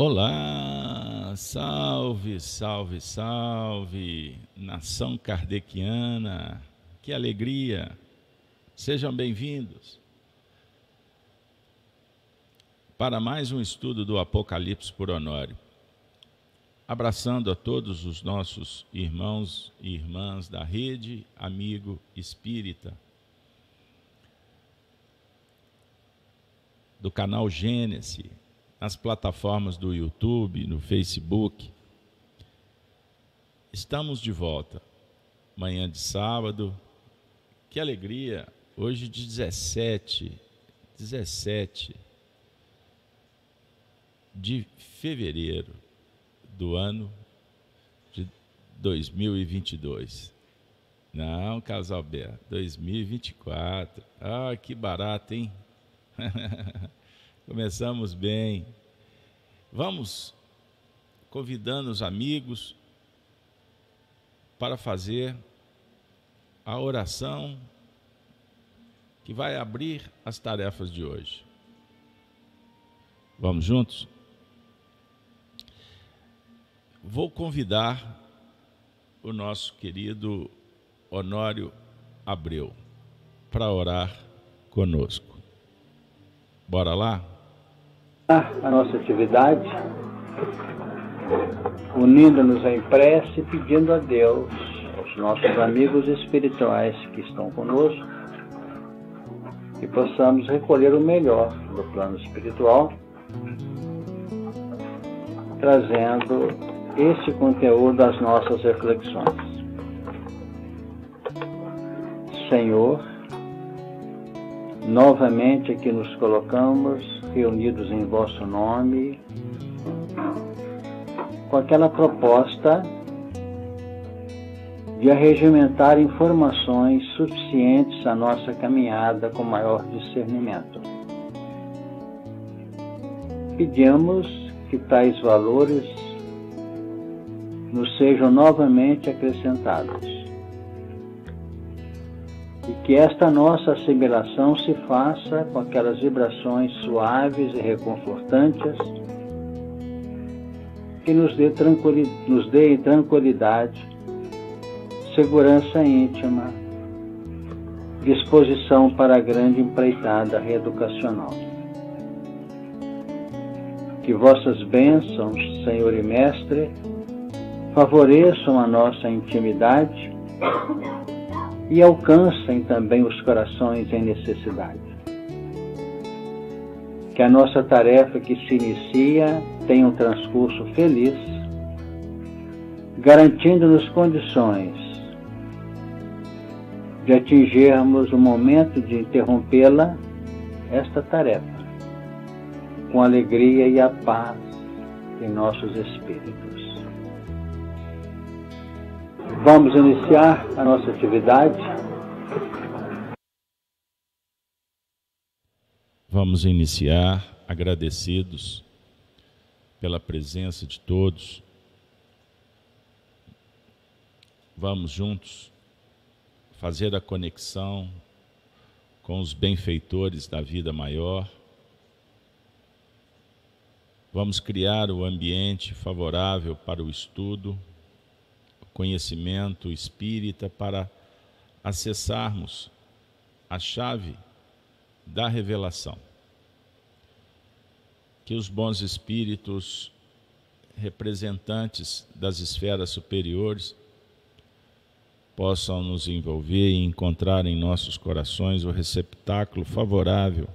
Olá, salve, salve, salve, nação kardeciana, que alegria, sejam bem-vindos para mais um estudo do Apocalipse por Honório. Abraçando a todos os nossos irmãos e irmãs da rede Amigo Espírita, do canal Gênesis, nas plataformas do YouTube, no Facebook. Estamos de volta. Manhã de sábado. Que alegria! Hoje de 17, 17 de fevereiro do ano de 2022. Não, Casalberto, 2024. Ah, que barato, hein? Começamos bem. Vamos convidando os amigos para fazer a oração que vai abrir as tarefas de hoje. Vamos juntos? Vou convidar o nosso querido Honório Abreu para orar conosco. Bora lá? A nossa atividade, unindo-nos em prece, pedindo a Deus, aos nossos amigos espirituais que estão conosco, que possamos recolher o melhor do plano espiritual, trazendo esse conteúdo às nossas reflexões. Senhor, novamente aqui nos colocamos reunidos em vosso nome, com aquela proposta de arregimentar informações suficientes à nossa caminhada com maior discernimento. Pedimos que tais valores nos sejam novamente acrescentados que esta nossa assimilação se faça com aquelas vibrações suaves e reconfortantes que nos dê, tranquilidade, nos dê tranquilidade, segurança íntima, disposição para a grande empreitada reeducacional. Que vossas bênçãos, Senhor e Mestre, favoreçam a nossa intimidade e alcancem também os corações em necessidade. Que a nossa tarefa que se inicia tenha um transcurso feliz, garantindo-nos condições de atingirmos o momento de interrompê-la, esta tarefa, com alegria e a paz em nossos espíritos. Vamos iniciar a nossa atividade. Vamos iniciar agradecidos pela presença de todos. Vamos juntos fazer a conexão com os benfeitores da vida maior. Vamos criar o ambiente favorável para o estudo conhecimento espírita para acessarmos a chave da revelação. Que os bons espíritos, representantes das esferas superiores, possam nos envolver e encontrar em nossos corações o receptáculo favorável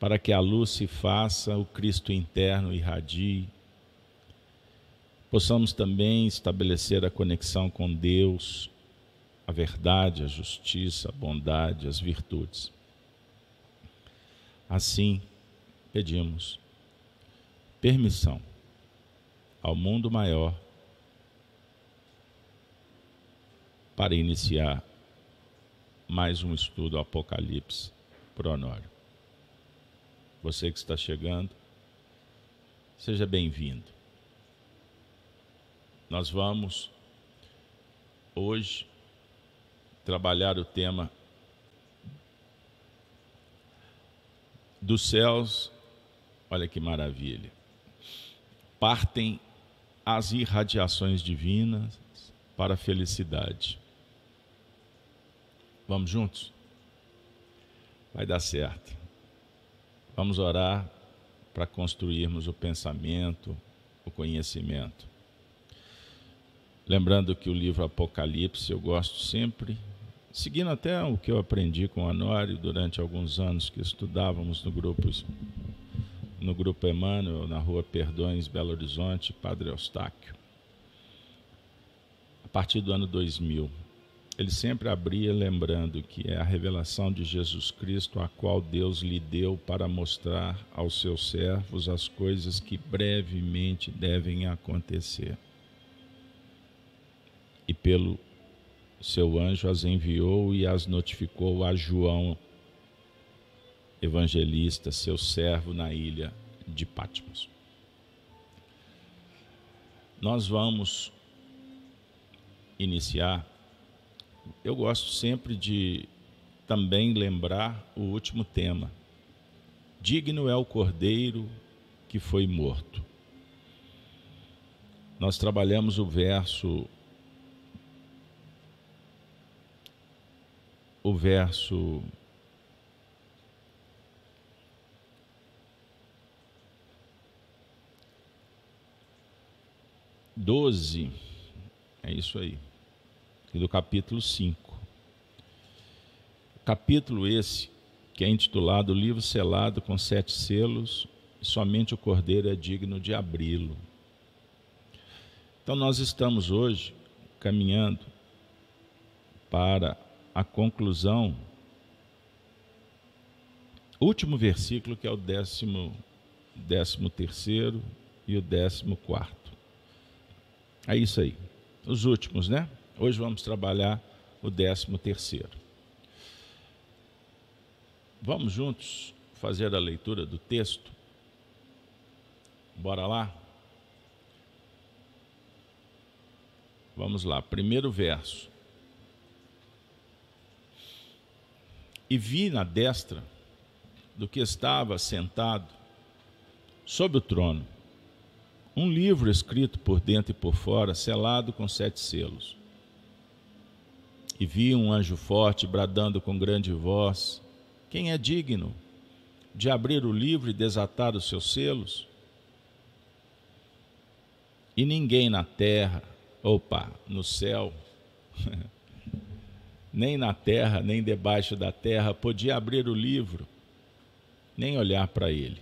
para que a luz se faça, o Cristo interno irradie possamos também estabelecer a conexão com Deus, a verdade, a justiça, a bondade, as virtudes. Assim, pedimos permissão ao mundo maior para iniciar mais um estudo Apocalipse por Honório. Você que está chegando, seja bem-vindo. Nós vamos hoje trabalhar o tema dos céus, olha que maravilha, partem as irradiações divinas para a felicidade. Vamos juntos? Vai dar certo. Vamos orar para construirmos o pensamento, o conhecimento. Lembrando que o livro Apocalipse eu gosto sempre, seguindo até o que eu aprendi com o Honório durante alguns anos que estudávamos no grupo no grupo Emmanuel, na rua Perdões, Belo Horizonte, Padre Eustáquio. A partir do ano 2000, ele sempre abria lembrando que é a revelação de Jesus Cristo a qual Deus lhe deu para mostrar aos seus servos as coisas que brevemente devem acontecer. E pelo seu anjo as enviou e as notificou a João, evangelista, seu servo na ilha de Patmos. Nós vamos iniciar. Eu gosto sempre de também lembrar o último tema. Digno é o cordeiro que foi morto. Nós trabalhamos o verso o verso doze, é isso aí, do capítulo 5. Capítulo esse que é intitulado Livro Selado com Sete Selos, e somente o Cordeiro é digno de abri-lo. Então, nós estamos hoje caminhando para a conclusão, último versículo, que é o décimo, décimo terceiro e o décimo quarto. É isso aí. Os últimos, né? Hoje vamos trabalhar o décimo terceiro. Vamos juntos fazer a leitura do texto? Bora lá? Vamos lá, primeiro verso. E vi na destra do que estava sentado sobre o trono um livro escrito por dentro e por fora, selado com sete selos. E vi um anjo forte bradando com grande voz: Quem é digno de abrir o livro e desatar os seus selos? E ninguém na terra, opa, no céu, nem na terra, nem debaixo da terra, podia abrir o livro, nem olhar para ele.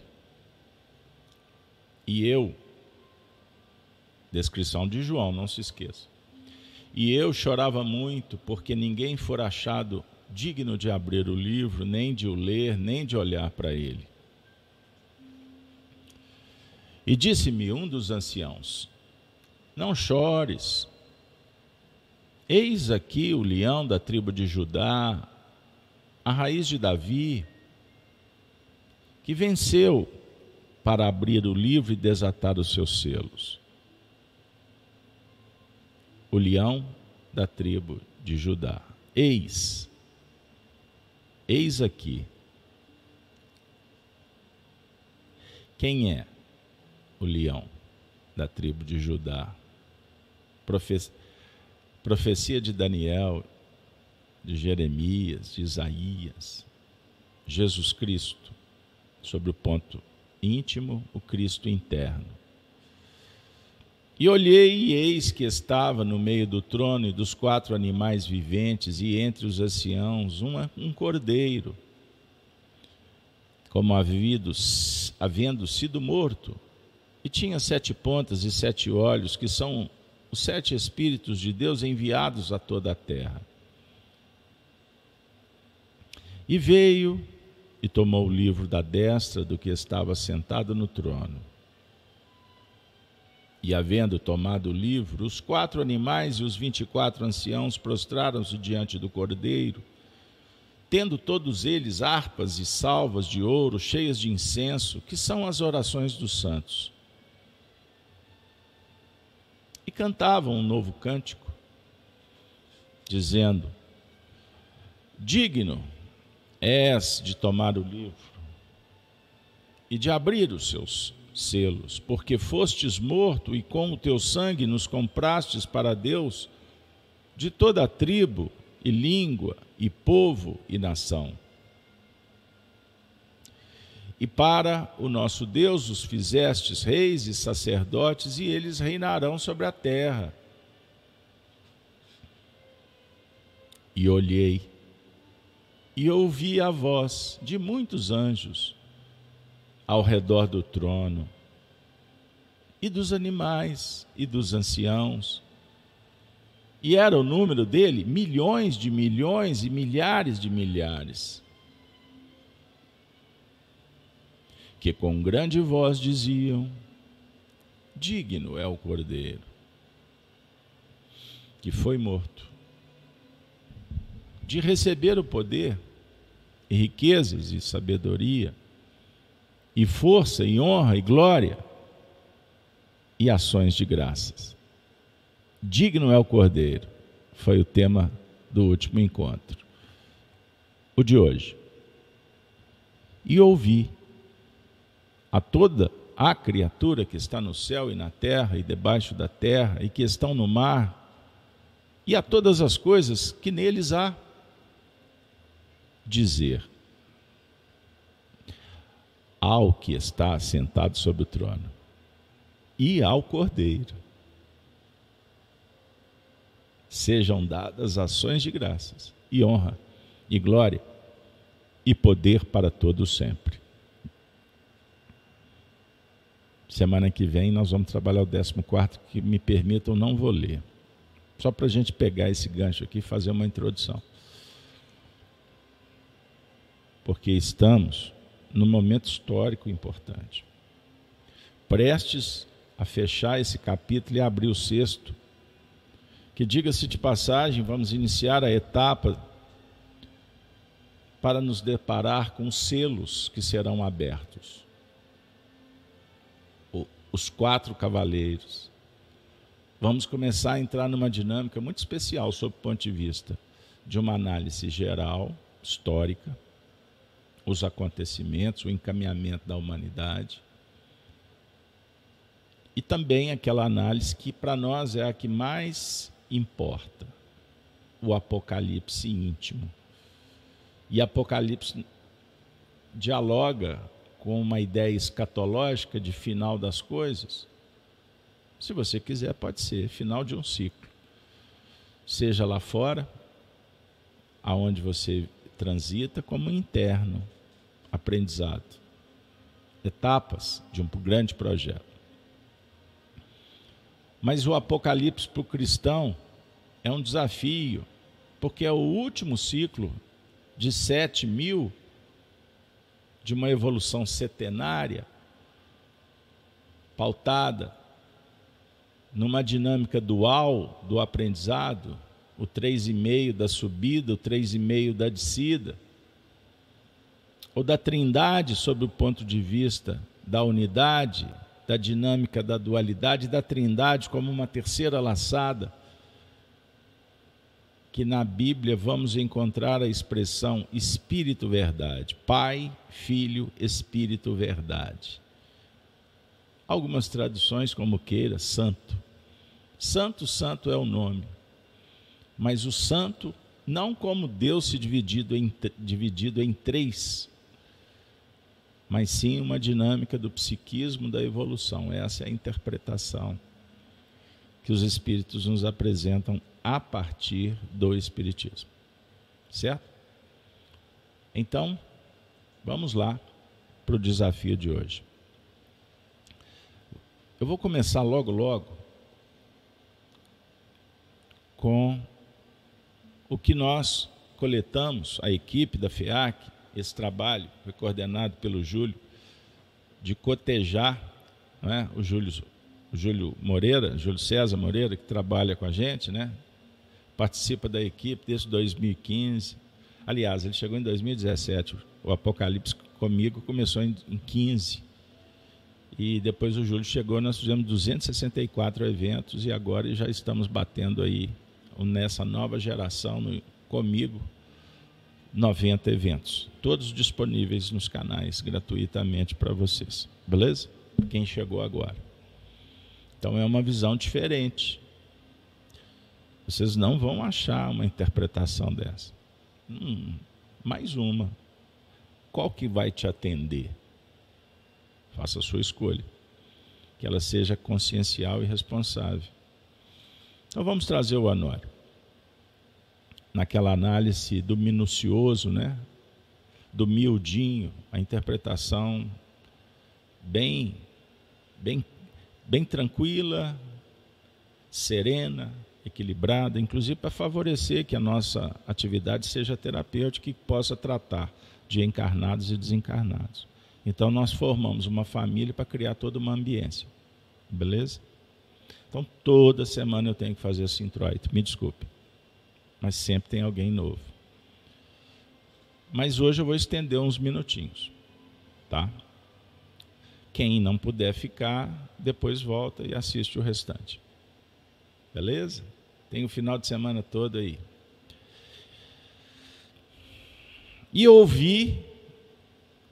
E eu, descrição de João, não se esqueça. E eu chorava muito, porque ninguém for achado digno de abrir o livro, nem de o ler, nem de olhar para ele. E disse-me um dos anciãos: Não chores, Eis aqui o leão da tribo de Judá, a raiz de Davi, que venceu para abrir o livro e desatar os seus selos. O leão da tribo de Judá. Eis, eis aqui. Quem é o leão da tribo de Judá? Profecia Profecia de Daniel, de Jeremias, de Isaías, Jesus Cristo, sobre o ponto íntimo, o Cristo interno. E olhei, e eis que estava no meio do trono e dos quatro animais viventes, e entre os anciãos, uma, um cordeiro, como havido, havendo sido morto, e tinha sete pontas e sete olhos, que são os sete Espíritos de Deus enviados a toda a terra. E veio e tomou o livro da destra do que estava sentado no trono. E havendo tomado o livro, os quatro animais e os vinte e quatro anciãos prostraram-se diante do cordeiro, tendo todos eles harpas e salvas de ouro cheias de incenso, que são as orações dos santos e cantavam um novo cântico, dizendo: Digno és de tomar o livro e de abrir os seus selos, porque fostes morto e com o teu sangue nos comprastes para Deus de toda a tribo e língua e povo e nação. E para o nosso Deus os fizestes reis e sacerdotes, e eles reinarão sobre a terra. E olhei, e ouvi a voz de muitos anjos ao redor do trono, e dos animais, e dos anciãos. E era o número dele milhões de milhões e milhares de milhares. Que com grande voz diziam: Digno é o cordeiro, que foi morto, de receber o poder, e riquezas e sabedoria e força, e honra, e glória, e ações de graças. Digno é o Cordeiro, foi o tema do último encontro. O de hoje. E ouvi a toda a criatura que está no céu e na terra e debaixo da terra e que estão no mar, e a todas as coisas que neles há, dizer: ao que está sentado sobre o trono e ao Cordeiro. Sejam dadas ações de graças e honra e glória e poder para todos sempre. Semana que vem nós vamos trabalhar o 14 que me permitam, não vou ler. Só para a gente pegar esse gancho aqui e fazer uma introdução. Porque estamos num momento histórico importante. Prestes a fechar esse capítulo e abrir o sexto, que diga-se de passagem, vamos iniciar a etapa para nos deparar com selos que serão abertos. Os quatro cavaleiros. Vamos começar a entrar numa dinâmica muito especial sob o ponto de vista de uma análise geral, histórica, os acontecimentos, o encaminhamento da humanidade. E também aquela análise que para nós é a que mais importa, o apocalipse íntimo. E Apocalipse dialoga com uma ideia escatológica de final das coisas. Se você quiser, pode ser final de um ciclo. Seja lá fora, aonde você transita, como interno aprendizado, etapas de um grande projeto. Mas o Apocalipse para o cristão é um desafio, porque é o último ciclo de sete mil de uma evolução setenária, pautada numa dinâmica dual do aprendizado, o três e meio da subida, o três e meio da descida ou da trindade sob o ponto de vista da unidade, da dinâmica da dualidade, da trindade como uma terceira laçada, que na Bíblia vamos encontrar a expressão Espírito Verdade, Pai, Filho, Espírito Verdade. Algumas traduções, como queira, Santo. Santo, Santo é o nome. Mas o Santo, não como Deus se dividido em, dividido em três mas sim uma dinâmica do psiquismo da evolução. Essa é a interpretação que os espíritos nos apresentam a partir do espiritismo. Certo? Então, vamos lá para o desafio de hoje. Eu vou começar logo, logo com o que nós coletamos, a equipe da FEAC, esse trabalho, foi coordenado pelo Júlio, de cotejar né, o, Júlio, o Júlio Moreira, Júlio César Moreira, que trabalha com a gente, né, participa da equipe desde 2015. Aliás, ele chegou em 2017, o Apocalipse comigo começou em, em 15. E depois o Júlio chegou, nós fizemos 264 eventos e agora já estamos batendo aí nessa nova geração no, comigo 90 eventos, todos disponíveis nos canais gratuitamente para vocês, beleza? Quem chegou agora. Então é uma visão diferente. Vocês não vão achar uma interpretação dessa. Hum, mais uma. Qual que vai te atender? Faça a sua escolha. Que ela seja consciencial e responsável. Então vamos trazer o Honório naquela análise do minucioso, né? do miudinho, a interpretação bem, bem, bem tranquila, serena, equilibrada, inclusive para favorecer que a nossa atividade seja terapêutica e possa tratar de encarnados e desencarnados. Então nós formamos uma família para criar toda uma ambiência. Beleza? Então toda semana eu tenho que fazer esse introito. Me desculpe mas sempre tem alguém novo. Mas hoje eu vou estender uns minutinhos, tá? Quem não puder ficar, depois volta e assiste o restante. Beleza? Tem o final de semana todo aí. E ouvi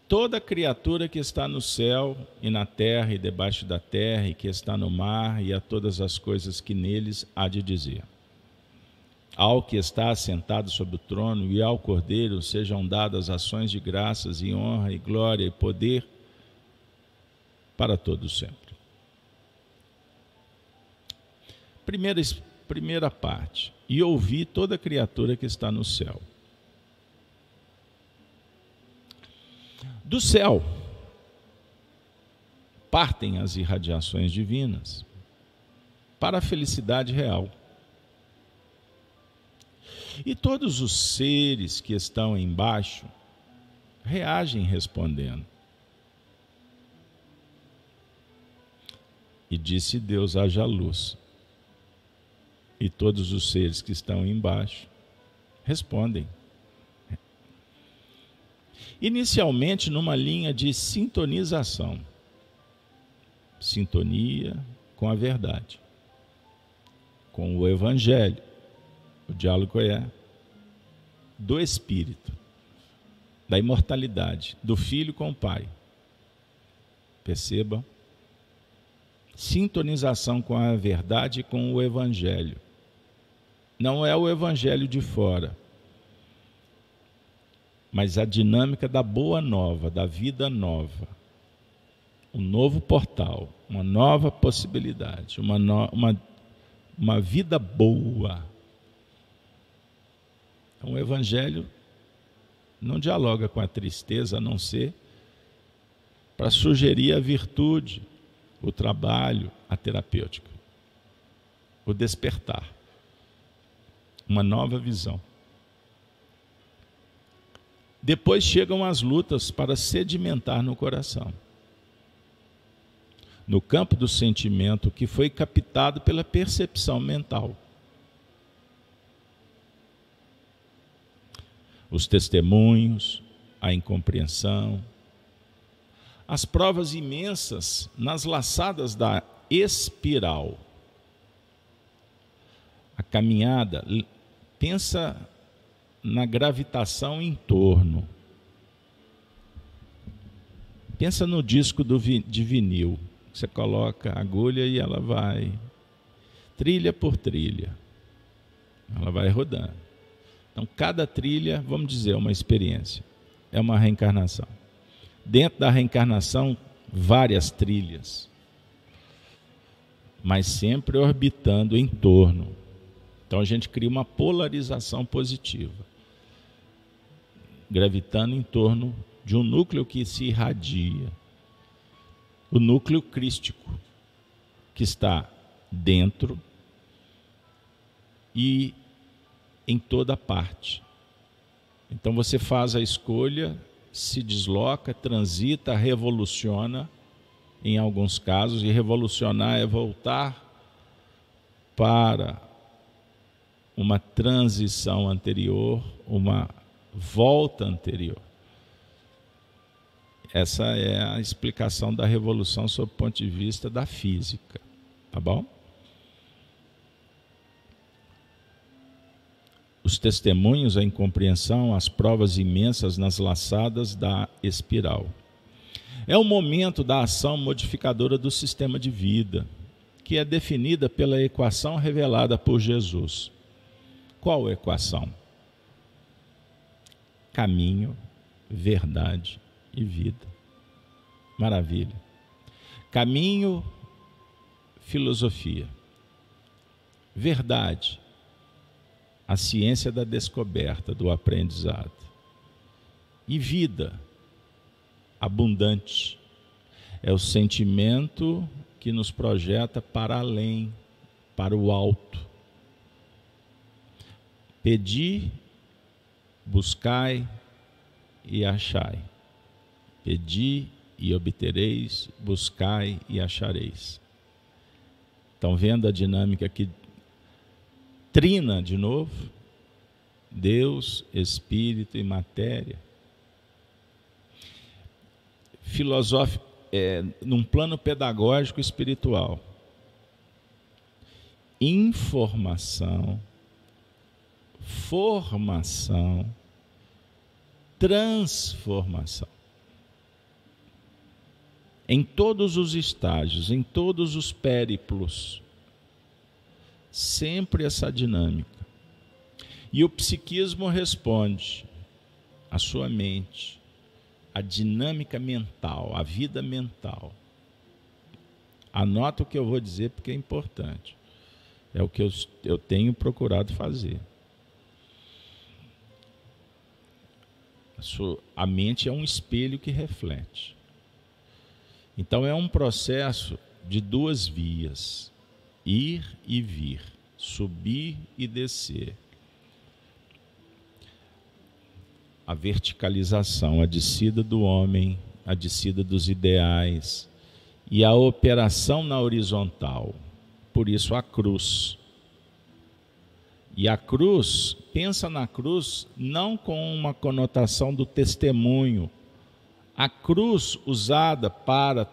toda criatura que está no céu e na terra e debaixo da terra e que está no mar e a todas as coisas que neles há de dizer ao que está assentado sobre o trono e ao Cordeiro sejam dadas ações de graças e honra e glória e poder para todos sempre. Primeira, primeira parte. E ouvi toda criatura que está no céu. Do céu partem as irradiações divinas para a felicidade real e todos os seres que estão embaixo reagem respondendo. E disse Deus: haja luz. E todos os seres que estão embaixo respondem. Inicialmente numa linha de sintonização sintonia com a verdade, com o Evangelho o diálogo é do espírito, da imortalidade, do filho com o pai. Perceba? Sintonização com a verdade e com o evangelho. Não é o evangelho de fora, mas a dinâmica da boa nova, da vida nova. Um novo portal, uma nova possibilidade, uma, no, uma, uma vida boa então, o Evangelho não dialoga com a tristeza, a não ser para sugerir a virtude, o trabalho, a terapêutica, o despertar, uma nova visão. Depois chegam as lutas para sedimentar no coração. No campo do sentimento que foi captado pela percepção mental. os testemunhos, a incompreensão, as provas imensas nas laçadas da espiral. A caminhada, pensa na gravitação em torno. Pensa no disco do, de vinil. Você coloca a agulha e ela vai trilha por trilha. Ela vai rodando. Então, cada trilha, vamos dizer, é uma experiência, é uma reencarnação. Dentro da reencarnação, várias trilhas, mas sempre orbitando em torno. Então, a gente cria uma polarização positiva, gravitando em torno de um núcleo que se irradia o núcleo crístico, que está dentro e em toda parte. Então você faz a escolha, se desloca, transita, revoluciona, em alguns casos, e revolucionar é voltar para uma transição anterior, uma volta anterior. Essa é a explicação da revolução sob o ponto de vista da física, tá bom? os testemunhos, a incompreensão, as provas imensas nas laçadas da espiral. É o momento da ação modificadora do sistema de vida, que é definida pela equação revelada por Jesus. Qual equação? Caminho, verdade e vida. Maravilha. Caminho, filosofia. Verdade, a ciência da descoberta, do aprendizado. E vida, abundante, é o sentimento que nos projeta para além, para o alto. Pedi, buscai e achai. Pedi e obtereis, buscai e achareis. Estão vendo a dinâmica que trina de novo? Deus, Espírito e matéria. Filosófico, é, num plano pedagógico espiritual. Informação, formação, transformação em todos os estágios, em todos os périplos. Sempre essa dinâmica. E o psiquismo responde a sua mente, a dinâmica mental, a vida mental. Anota o que eu vou dizer porque é importante. É o que eu, eu tenho procurado fazer. A, sua, a mente é um espelho que reflete. Então é um processo de duas vias: ir e vir, subir e descer. A verticalização, a descida do homem, a descida dos ideais e a operação na horizontal. Por isso a cruz. E a cruz, pensa na cruz não com uma conotação do testemunho, a cruz usada para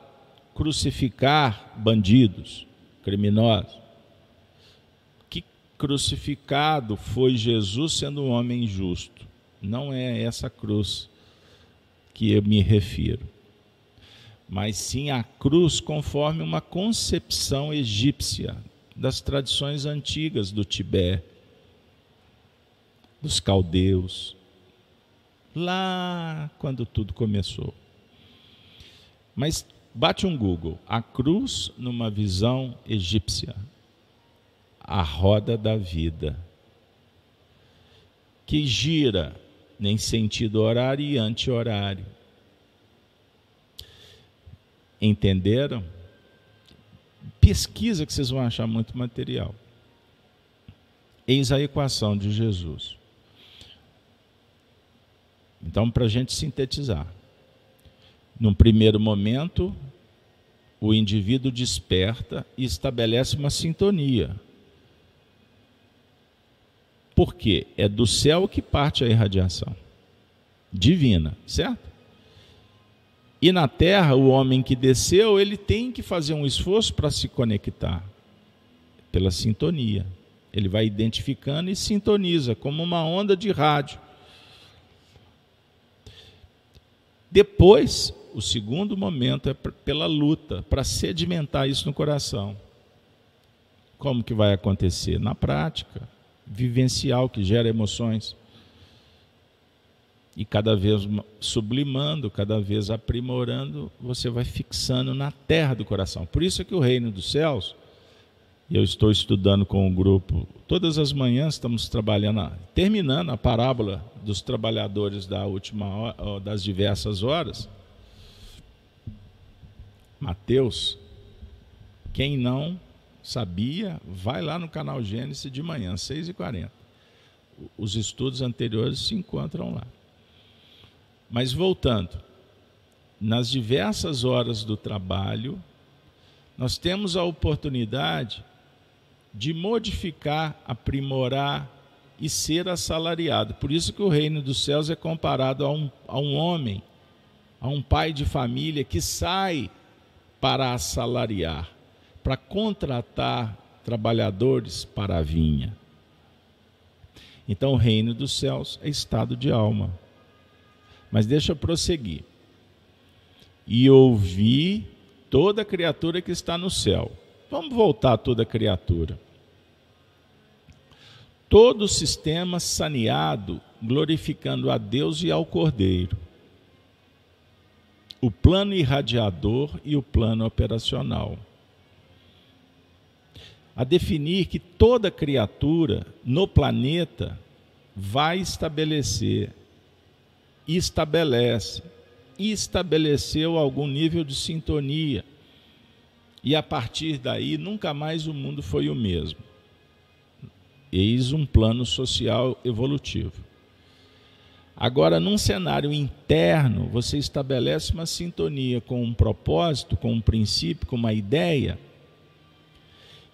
crucificar bandidos, criminosos. Que crucificado foi Jesus sendo um homem justo? Não é essa cruz que eu me refiro, mas sim a cruz conforme uma concepção egípcia das tradições antigas do Tibete, dos caldeus, lá quando tudo começou. Mas bate um Google, a cruz numa visão egípcia, a roda da vida, que gira em sentido horário e anti-horário. Entenderam? Pesquisa que vocês vão achar muito material. Eis a equação de Jesus. Então, para a gente sintetizar, num primeiro momento, o indivíduo desperta e estabelece uma sintonia. Por quê? É do céu que parte a irradiação divina, certo? E na terra, o homem que desceu, ele tem que fazer um esforço para se conectar pela sintonia. Ele vai identificando e sintoniza como uma onda de rádio. Depois, o segundo momento é pela luta, para sedimentar isso no coração. Como que vai acontecer? Na prática, vivencial, que gera emoções. E cada vez sublimando, cada vez aprimorando, você vai fixando na terra do coração. Por isso é que o reino dos céus eu estou estudando com o grupo. Todas as manhãs estamos trabalhando, terminando a parábola dos trabalhadores da última hora, das diversas horas. Mateus, quem não sabia, vai lá no canal Gênesis de manhã, 6h40. Os estudos anteriores se encontram lá. Mas voltando, nas diversas horas do trabalho, nós temos a oportunidade de modificar, aprimorar e ser assalariado. Por isso que o reino dos céus é comparado a um, a um homem, a um pai de família que sai para assalariar, para contratar trabalhadores para a vinha. Então, o reino dos céus é estado de alma. Mas deixa eu prosseguir. E ouvi toda criatura que está no céu. Vamos voltar a toda criatura. Todo o sistema saneado, glorificando a Deus e ao Cordeiro. O plano irradiador e o plano operacional a definir que toda criatura no planeta vai estabelecer, estabelece, estabeleceu algum nível de sintonia. E a partir daí, nunca mais o mundo foi o mesmo. Eis um plano social evolutivo. Agora, num cenário interno, você estabelece uma sintonia com um propósito, com um princípio, com uma ideia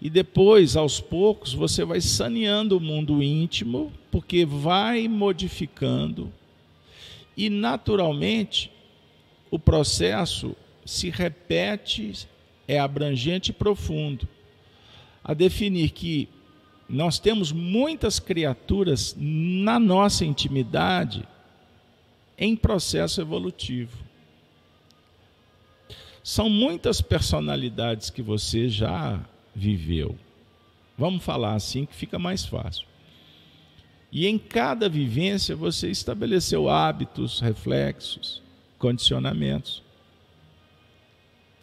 e depois, aos poucos, você vai saneando o mundo íntimo, porque vai modificando. E, naturalmente, o processo se repete, é abrangente e profundo. A definir que nós temos muitas criaturas na nossa intimidade em processo evolutivo. São muitas personalidades que você já viveu. Vamos falar assim que fica mais fácil. E em cada vivência você estabeleceu hábitos, reflexos, condicionamentos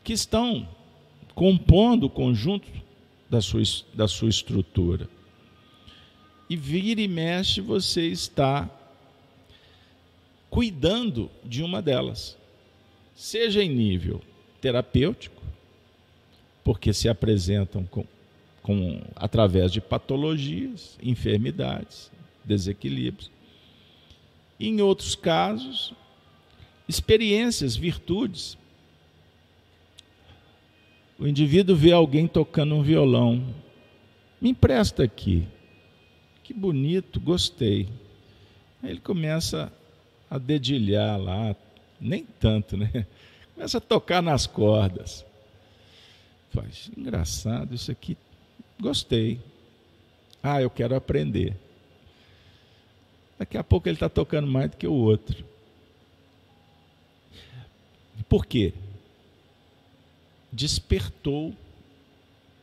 que estão compondo o conjunto da sua, da sua estrutura. E vira e mexe você está cuidando de uma delas, seja em nível terapêutico, porque se apresentam com, com, através de patologias, enfermidades, desequilíbrios. Em outros casos, experiências, virtudes. O indivíduo vê alguém tocando um violão. Me empresta aqui. Que bonito, gostei. Aí ele começa a dedilhar lá, nem tanto, né? Começa a tocar nas cordas. Faz, engraçado, isso aqui, gostei. Ah, eu quero aprender. Daqui a pouco ele está tocando mais do que o outro. Por quê? Despertou,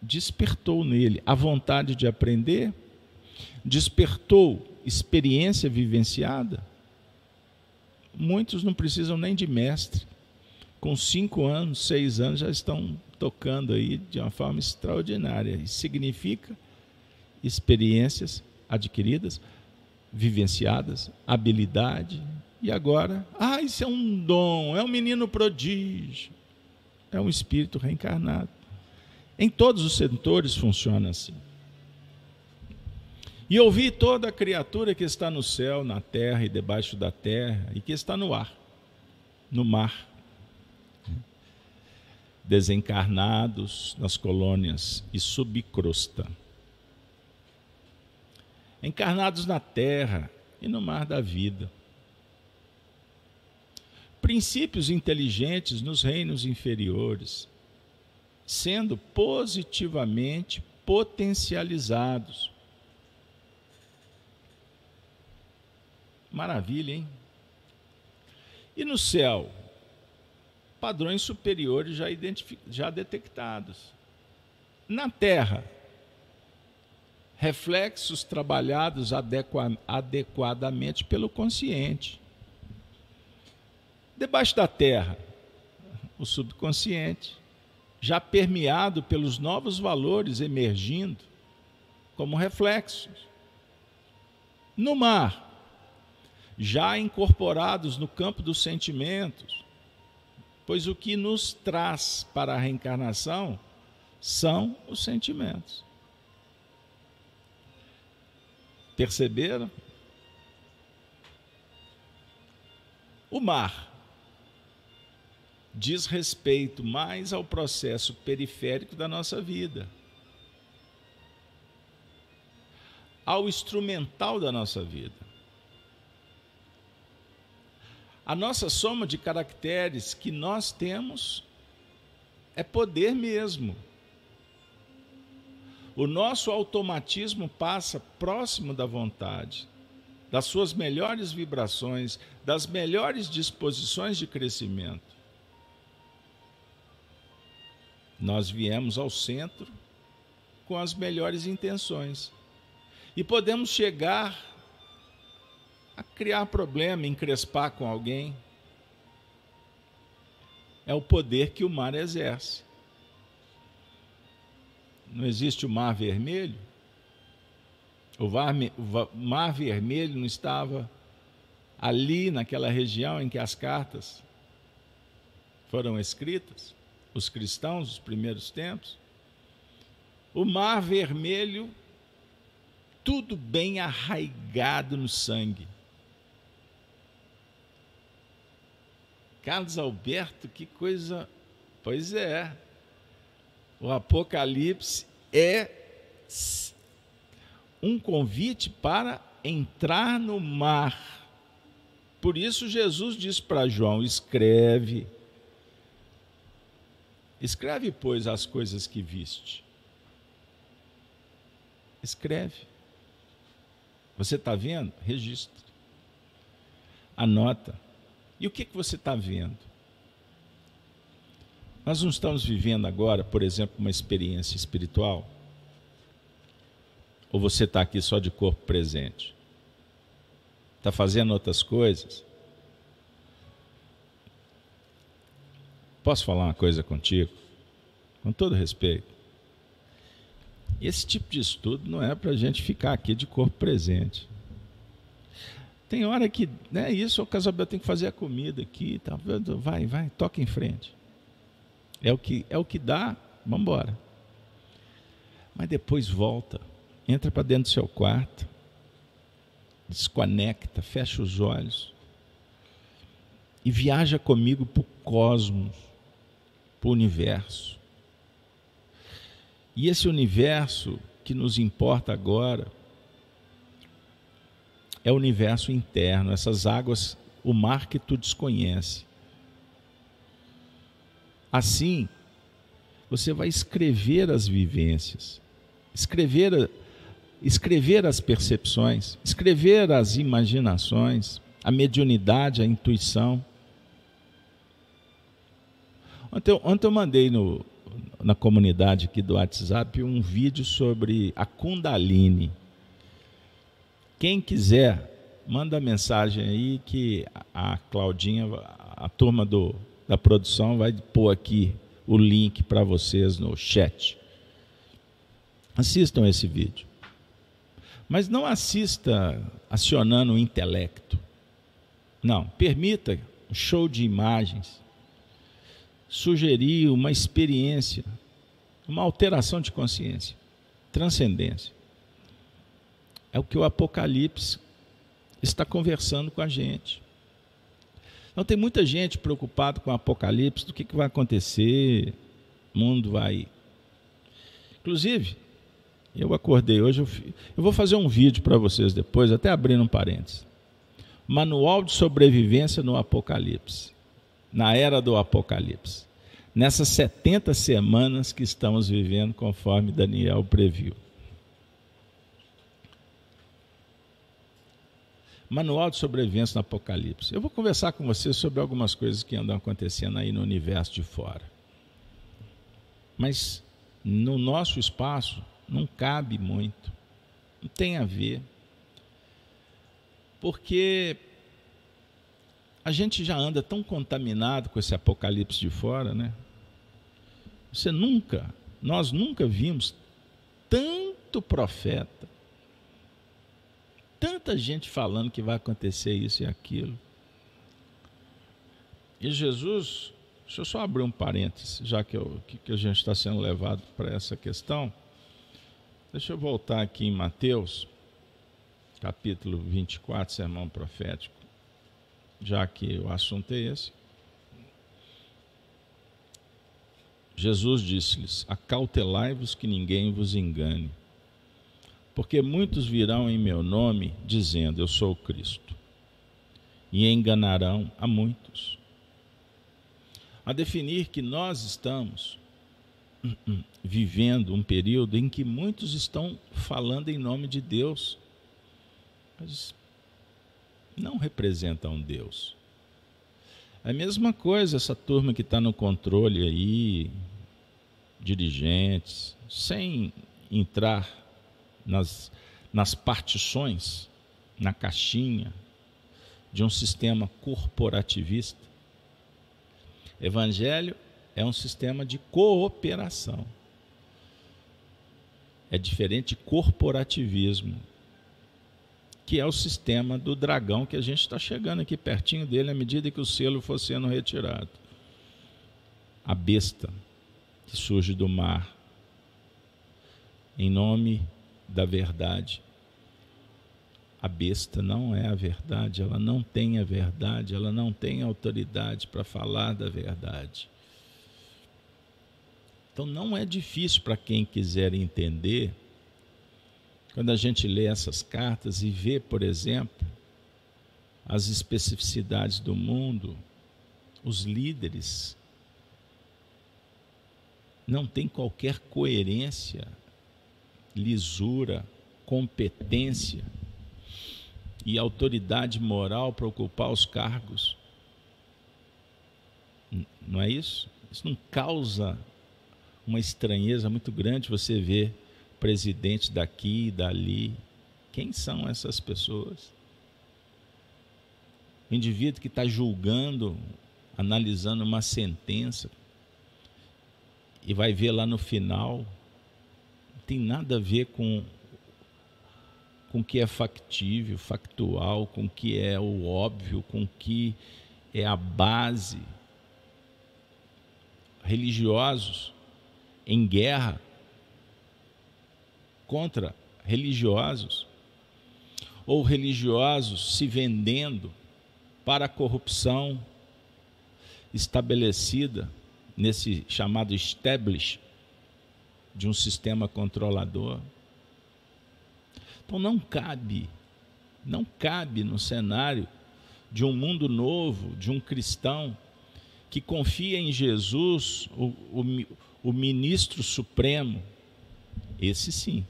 despertou nele a vontade de aprender, despertou experiência vivenciada. Muitos não precisam nem de mestre. Com cinco anos, seis anos, já estão tocando aí de uma forma extraordinária. Isso significa experiências adquiridas, vivenciadas, habilidade. E agora, ah, isso é um dom, é um menino prodígio, é um espírito reencarnado. Em todos os setores funciona assim. E ouvi toda a criatura que está no céu, na terra e debaixo da terra, e que está no ar, no mar desencarnados nas colônias e subcrosta, encarnados na terra e no mar da vida. Princípios inteligentes nos reinos inferiores, sendo positivamente potencializados. Maravilha, hein? E no céu, padrões superiores já, já detectados. Na Terra, reflexos trabalhados adequa adequadamente pelo consciente. Debaixo da Terra, o subconsciente, já permeado pelos novos valores emergindo como reflexos. No mar, já incorporados no campo dos sentimentos, pois o que nos traz para a reencarnação são os sentimentos. Perceberam? O mar diz respeito mais ao processo periférico da nossa vida, ao instrumental da nossa vida. A nossa soma de caracteres que nós temos é poder mesmo. O nosso automatismo passa próximo da vontade. das suas melhores vibrações, das melhores disposições de crescimento. Nós viemos ao centro com as melhores intenções. E podemos chegar a criar problema, encrespar com alguém. É o poder que o mar exerce. Não existe o mar vermelho? O mar, vermelho não estava ali naquela região em que as cartas foram escritas? Os cristãos dos primeiros tempos? O mar vermelho, tudo bem arraigado no sangue. Carlos Alberto, que coisa. Pois é. O Apocalipse é um convite para entrar no mar. Por isso Jesus disse para João: escreve. Escreve, pois, as coisas que viste. Escreve. Você está vendo? Registre. Anota. E o que, que você está vendo? Nós não estamos vivendo agora, por exemplo, uma experiência espiritual ou você está aqui só de corpo presente? Está fazendo outras coisas? Posso falar uma coisa contigo? Com todo respeito. Esse tipo de estudo não é para a gente ficar aqui de corpo presente. Tem hora que, né, isso, o Casabel tem que fazer a comida aqui, tá? Vai, vai, toca em frente. É o que é o que dá, vamos embora. Mas depois volta entra para dentro do seu quarto, desconecta, fecha os olhos e viaja comigo para o cosmos, para o universo. E esse universo que nos importa agora é o universo interno, essas águas, o mar que tu desconhece. Assim, você vai escrever as vivências, escrever escrever as percepções, escrever as imaginações, a mediunidade, a intuição. Ontem, ontem eu mandei no, na comunidade aqui do WhatsApp um vídeo sobre a Kundalini. Quem quiser, manda mensagem aí que a Claudinha, a turma do, da produção, vai pôr aqui o link para vocês no chat. Assistam esse vídeo. Mas não assista acionando o intelecto. Não, permita um show de imagens. Sugerir uma experiência, uma alteração de consciência, transcendência. É o que o Apocalipse está conversando com a gente. Então tem muita gente preocupada com o Apocalipse, do que, que vai acontecer, o mundo vai. Inclusive, eu acordei hoje, eu, eu vou fazer um vídeo para vocês depois, até abrindo um parênteses. Manual de sobrevivência no Apocalipse, na era do Apocalipse. Nessas 70 semanas que estamos vivendo, conforme Daniel previu. Manual de sobrevivência no Apocalipse. Eu vou conversar com vocês sobre algumas coisas que andam acontecendo aí no universo de fora. Mas no nosso espaço, não cabe muito, não tem a ver. Porque a gente já anda tão contaminado com esse apocalipse de fora, né? Você nunca, nós nunca vimos tanto profeta, tanta gente falando que vai acontecer isso e aquilo. E Jesus, deixa eu só abrir um parênteses, já que, eu, que a gente está sendo levado para essa questão. Deixa eu voltar aqui em Mateus, capítulo 24, sermão profético, já que o assunto é esse. Jesus disse-lhes: Acautelai-vos que ninguém vos engane, porque muitos virão em meu nome, dizendo: Eu sou o Cristo, e enganarão a muitos. A definir que nós estamos vivendo um período em que muitos estão falando em nome de Deus. Mas não representam Deus. É a mesma coisa essa turma que está no controle aí, dirigentes, sem entrar nas, nas partições, na caixinha de um sistema corporativista. Evangelho é um sistema de cooperação. É diferente de corporativismo, que é o sistema do dragão que a gente está chegando aqui pertinho dele à medida que o selo for sendo retirado. A besta que surge do mar, em nome da verdade. A besta não é a verdade, ela não tem a verdade, ela não tem autoridade para falar da verdade. Então não é difícil para quem quiser entender quando a gente lê essas cartas e vê, por exemplo, as especificidades do mundo, os líderes não têm qualquer coerência, lisura, competência e autoridade moral para ocupar os cargos. Não é isso? Isso não causa uma estranheza muito grande você ver presidente daqui e dali. Quem são essas pessoas? O indivíduo que está julgando, analisando uma sentença, e vai ver lá no final, tem nada a ver com com o que é factível, factual, com o que é o óbvio, com o que é a base. Religiosos em guerra contra religiosos, ou religiosos se vendendo para a corrupção estabelecida nesse chamado establish de um sistema controlador. Então não cabe, não cabe no cenário de um mundo novo, de um cristão que confia em Jesus, o, o, o ministro supremo, esse sim,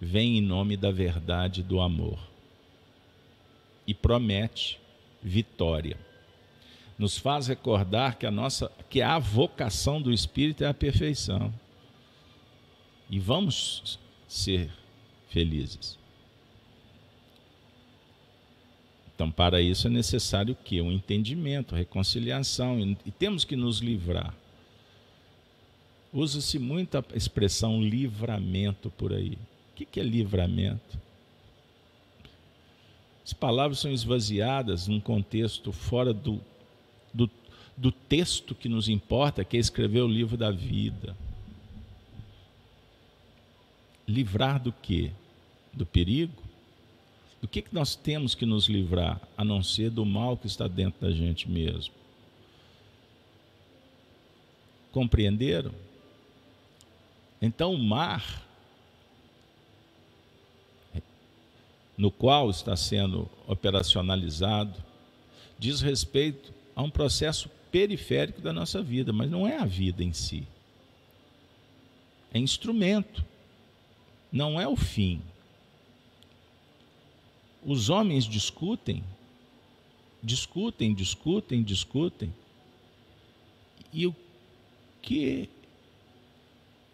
vem em nome da verdade do amor e promete vitória. Nos faz recordar que a nossa que a vocação do espírito é a perfeição. E vamos ser felizes. Então, para isso é necessário o quê? Um entendimento, reconciliação, e temos que nos livrar. Usa-se muita expressão livramento por aí que, que é livramento? As palavras são esvaziadas num contexto fora do, do, texto que nos importa, que é escrever o livro da vida. Livrar do quê? Do perigo? Do que, que nós temos que nos livrar, a não ser do mal que está dentro da gente mesmo? Compreenderam? Então o mar no qual está sendo operacionalizado diz respeito a um processo periférico da nossa vida, mas não é a vida em si. É instrumento, não é o fim. Os homens discutem, discutem, discutem, discutem. E o que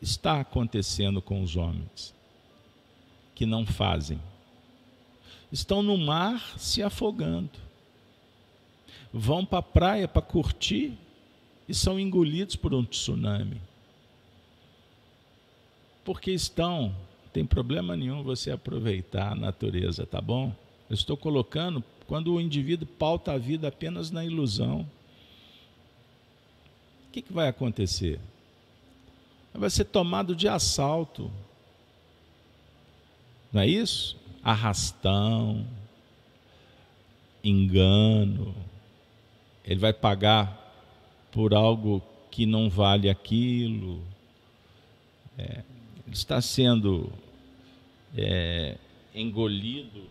está acontecendo com os homens que não fazem? estão no mar se afogando. Vão para a praia para curtir e são engolidos por um tsunami. Porque estão, não tem problema nenhum você aproveitar a natureza, tá bom? Eu estou colocando quando o indivíduo pauta a vida apenas na ilusão. O que, que vai acontecer? Vai ser tomado de assalto. Não é isso? arrastão, engano. Ele vai pagar por algo que não vale aquilo. É, ele está sendo é, engolido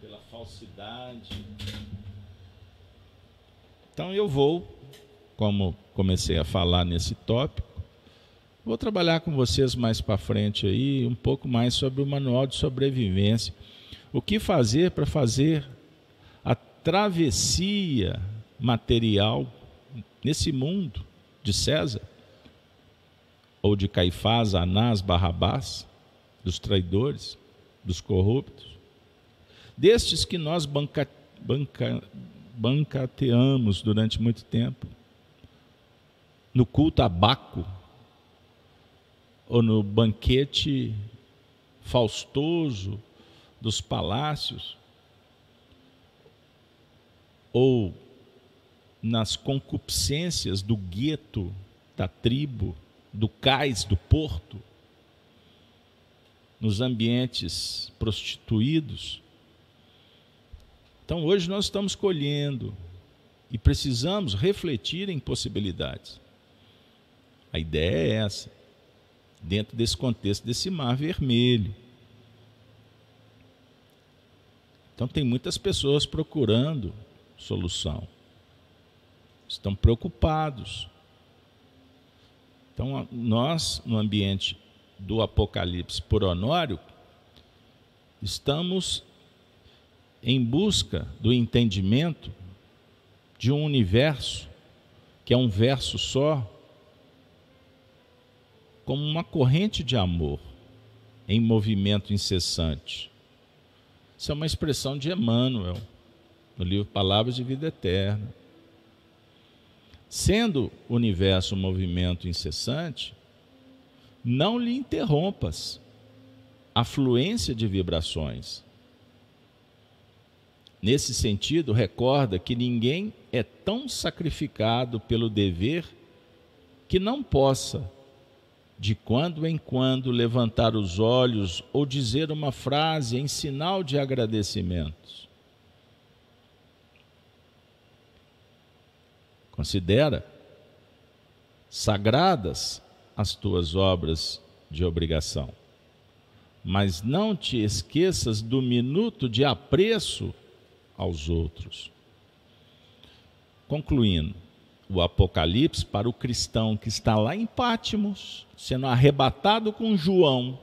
pela falsidade. Então eu vou, como comecei a falar nesse tópico, Vou trabalhar com vocês mais para frente aí um pouco mais sobre o manual de sobrevivência. O que fazer para fazer travessia material nesse mundo de César ou de Caifás, Anás, Barrabás, dos traidores, dos corruptos, destes que nós banca, banca, bancateamos durante muito tempo, no culto a Baco, ou no banquete faustoso dos palácios, ou nas concupiscências do gueto, da tribo, do cais, do porto, nos ambientes prostituídos. Então hoje nós estamos colhendo e precisamos refletir em possibilidades. A ideia é essa, dentro desse contexto desse mar vermelho. Então tem muitas pessoas procurando solução. Estão preocupados. Então nós no ambiente do Apocalipse por Honório, estamos em busca do entendimento de um universo que é um verso só, como uma corrente de amor em movimento incessante. Isso é uma expressão de Emmanuel, no livro Palavras de Vida Eterna. Sendo o universo um movimento incessante, não lhe interrompas a fluência de vibrações. Nesse sentido, recorda que ninguém é tão sacrificado pelo dever que não possa, de quando em quando, levantar os olhos ou dizer uma frase em sinal de agradecimentos. Considera sagradas as tuas obras de obrigação. Mas não te esqueças do minuto de apreço aos outros. Concluindo, o Apocalipse para o cristão que está lá em Pátimos, sendo arrebatado com João,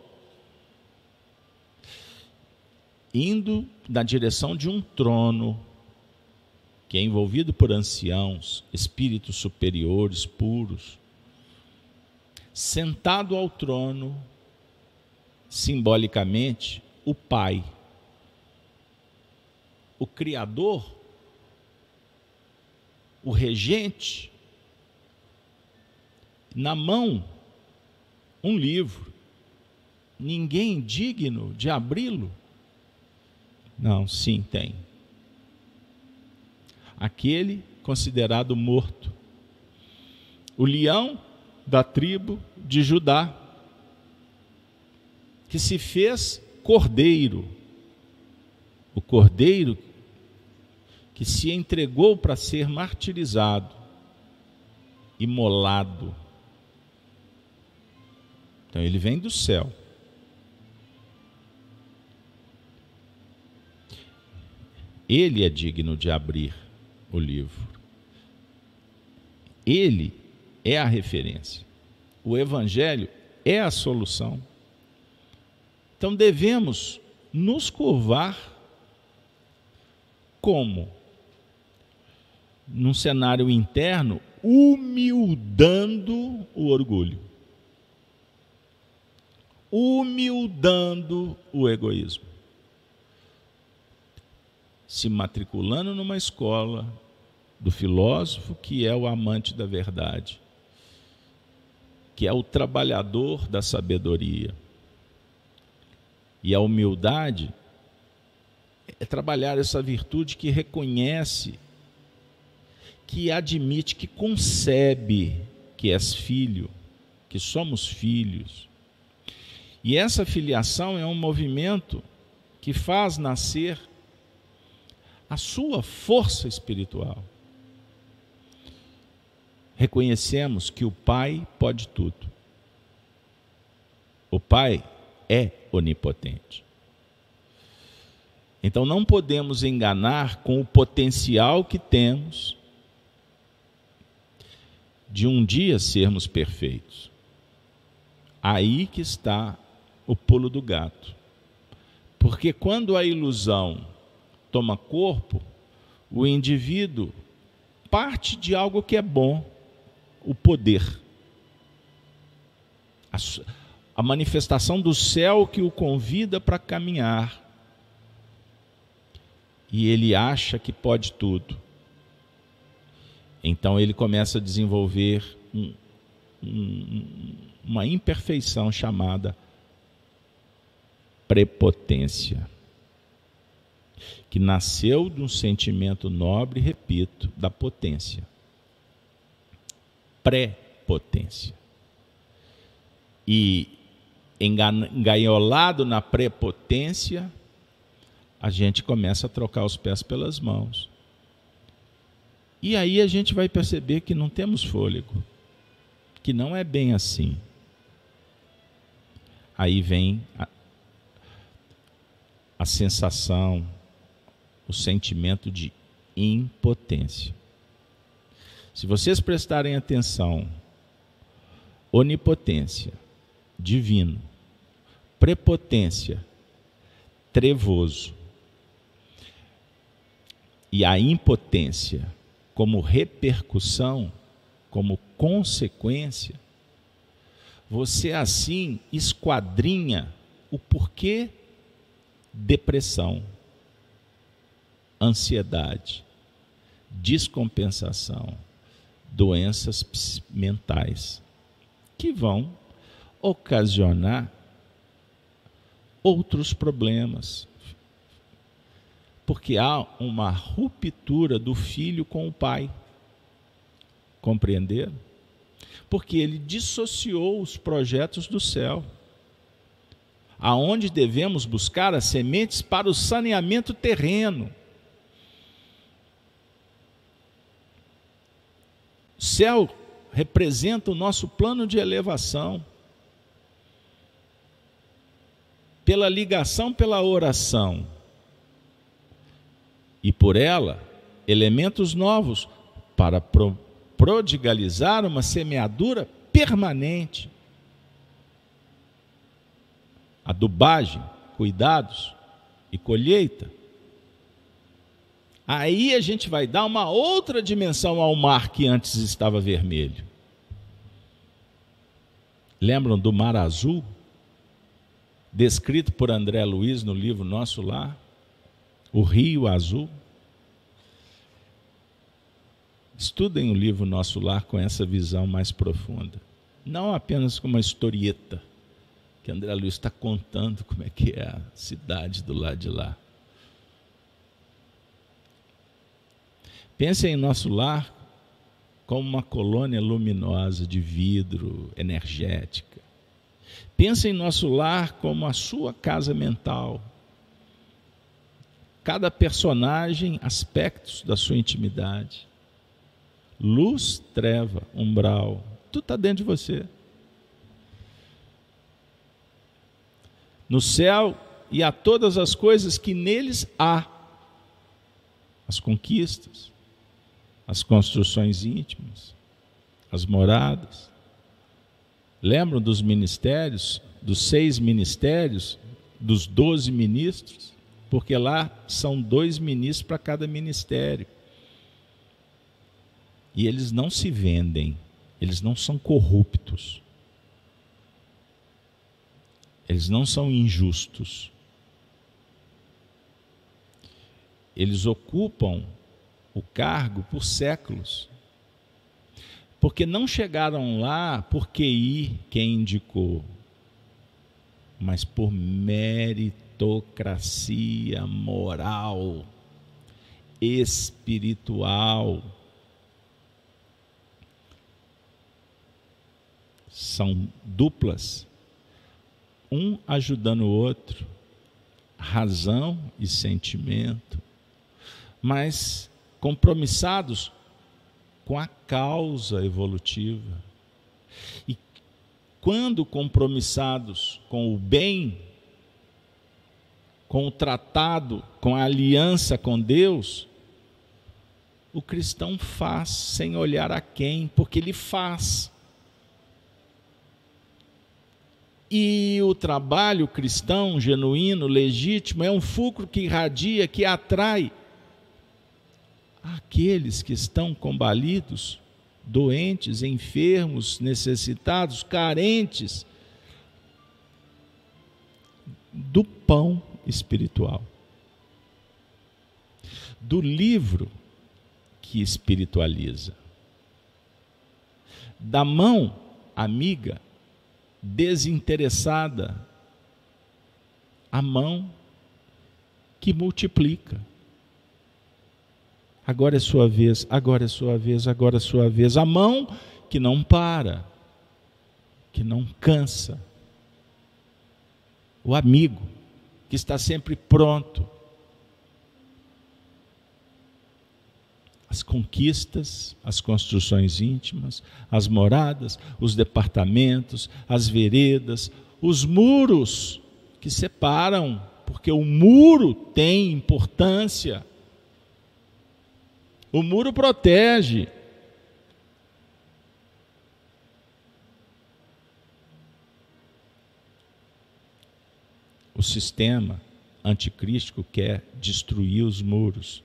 indo na direção de um trono que é envolvido por anciãos, espíritos superiores, puros, sentado ao trono, simbolicamente, o Pai, o Criador, o regente, na mão, um livro. Ninguém digno de abri-lo? Não, sim, tem. Aquele considerado morto. O leão da tribo de Judá, que se fez cordeiro, o cordeiro que se entregou para ser martirizado, imolado. Então ele vem do céu. Ele é digno de abrir o livro. Ele é a referência. O Evangelho é a solução. Então devemos nos curvar como? Num cenário interno, humildando o orgulho, humildando o egoísmo. Se matriculando numa escola, do filósofo que é o amante da verdade, que é o trabalhador da sabedoria. E a humildade é trabalhar essa virtude que reconhece, que admite, que concebe que és filho, que somos filhos. E essa filiação é um movimento que faz nascer a sua força espiritual reconhecemos que o Pai pode tudo. O Pai é onipotente. Então não podemos enganar com o potencial que temos de um dia sermos perfeitos. Aí que está o pulo do gato. Porque quando a ilusão toma corpo, o indivíduo parte de algo que é bom, o poder. A, a manifestação do céu que o convida para caminhar. E ele acha que pode tudo. Então ele começa a desenvolver um, um, uma imperfeição chamada prepotência, que nasceu de um sentimento nobre, repito, da potência. Prepotência. E engaiolado na prepotência, a gente começa a trocar os pés pelas mãos. E aí a gente vai perceber que não temos fôlego, que não é bem assim. Aí vem a, a sensação, o sentimento de impotência. Se vocês prestarem atenção, onipotência, divino, prepotência, trevoso, e a impotência como repercussão, como consequência, você assim esquadrinha o porquê depressão, ansiedade, descompensação, doenças mentais, que vão ocasionar outros problemas. Porque há uma ruptura do filho com o pai. Compreenderam? Porque ele dissociou os projetos do céu. Aonde devemos buscar as sementes para o saneamento terreno. O céu representa o nosso plano de elevação. pela ligação pela oração e por ela elementos novos para pro prodigalizar uma semeadura permanente. Adubagem, cuidados e colheita. Aí a gente vai dar uma outra dimensão ao mar que antes estava vermelho. Lembram do mar azul? descrito por André Luiz no livro Nosso Lar, o Rio Azul. Estudem o livro Nosso Lar com essa visão mais profunda. Não apenas como uma historieta, que André Luiz está contando como é que é a cidade do lado de lá. Pensem em nosso lar como uma colônia luminosa de vidro, energética. Pensa em nosso lar como a sua casa mental. Cada personagem, aspectos da sua intimidade. Luz, treva, umbral, tudo está dentro de você. No céu e a todas as coisas que neles há. As conquistas, as construções íntimas, as moradas, Lembram dos ministérios, dos seis ministérios, dos doze ministros? Porque lá são dois ministros para cada ministério. E eles não se vendem, eles não são corruptos, eles não são injustos. Eles ocupam o cargo por séculos porque não chegaram lá por QI quem indicou, mas por meritocracia moral, espiritual. São duplas, um ajudando o outro, razão e sentimento, mas compromissados com a causa evolutiva. E quando compromissados com o bem, com o tratado, com a aliança com Deus, o cristão faz sem olhar a quem, porque ele faz. E o trabalho cristão, genuíno, legítimo, é um fulcro que irradia, que atrai aqueles que estão combalidos, doentes, enfermos, necessitados, carentes do pão espiritual, do livro que espiritualiza, da mão amiga, desinteressada, a mão que multiplica. Agora é sua vez, agora é sua vez, agora é sua vez. A mão que não para, que não cansa. O amigo que está sempre pronto. As conquistas, as construções íntimas, as moradas, os departamentos, as veredas, os muros que separam, porque o muro tem importância. O muro protege. O sistema anticrístico quer destruir os muros,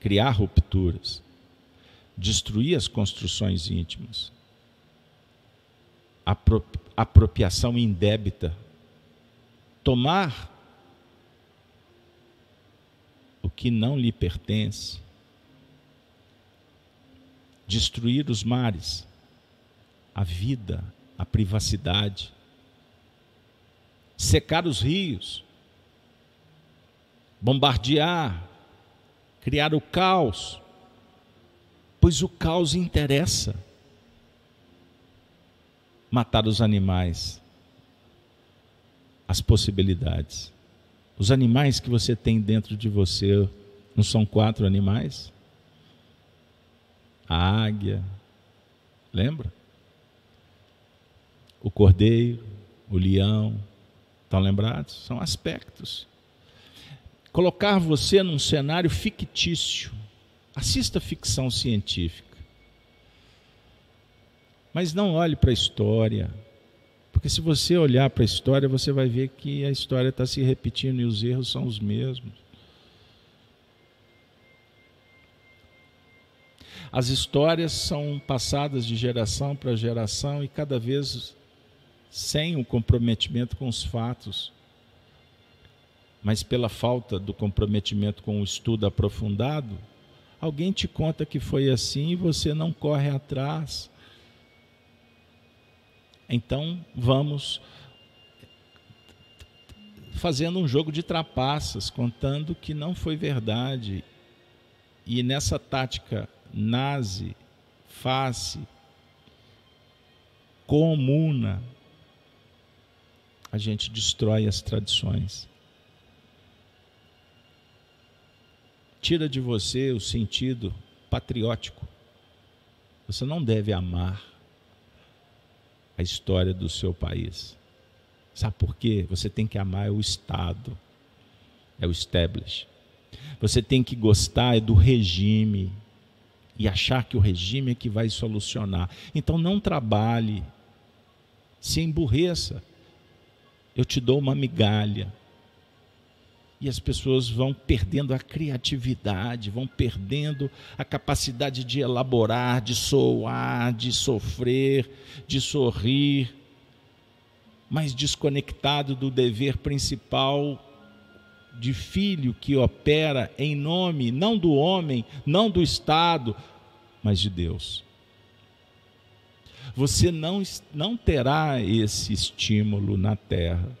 criar rupturas, destruir as construções íntimas, apropriação indébita, tomar o que não lhe pertence, destruir os mares, a vida, a privacidade, secar os rios, bombardear, criar o caos, pois o caos interessa. Matar os animais, as possibilidades. Os animais que você tem dentro de você não são quatro animais? A águia, lembra? O cordeiro, o leão, estão lembrados? São aspectos. Colocar você num cenário fictício. Assista ficção científica. Mas não olhe para a história, porque se você olhar para a história, você vai ver que a história está se repetindo e os erros são os mesmos. As histórias são passadas de geração para geração e cada vez sem o comprometimento com os fatos. Mas pela falta do comprometimento com o estudo aprofundado, alguém te conta que foi assim e você não corre atrás então vamos fazendo um jogo de trapaças, contando que não foi verdade. E nessa tática nazi, face, comuna, a gente destrói as tradições. Tira de você o sentido patriótico. Você não deve amar a história do seu país. Sabe por quê? Você tem que amar o Estado, é o establish. Você tem que gostar do regime e achar que o regime é que vai solucionar. Então não trabalhe, se emburreça. Eu te dou uma migalha e as pessoas vão perdendo a criatividade, vão perdendo a capacidade de elaborar, de soar, de sofrer, de sorrir, mas desconectado do dever principal de filho que opera em nome não do homem, não do Estado, mas de Deus. Você não, não terá esse estímulo na terra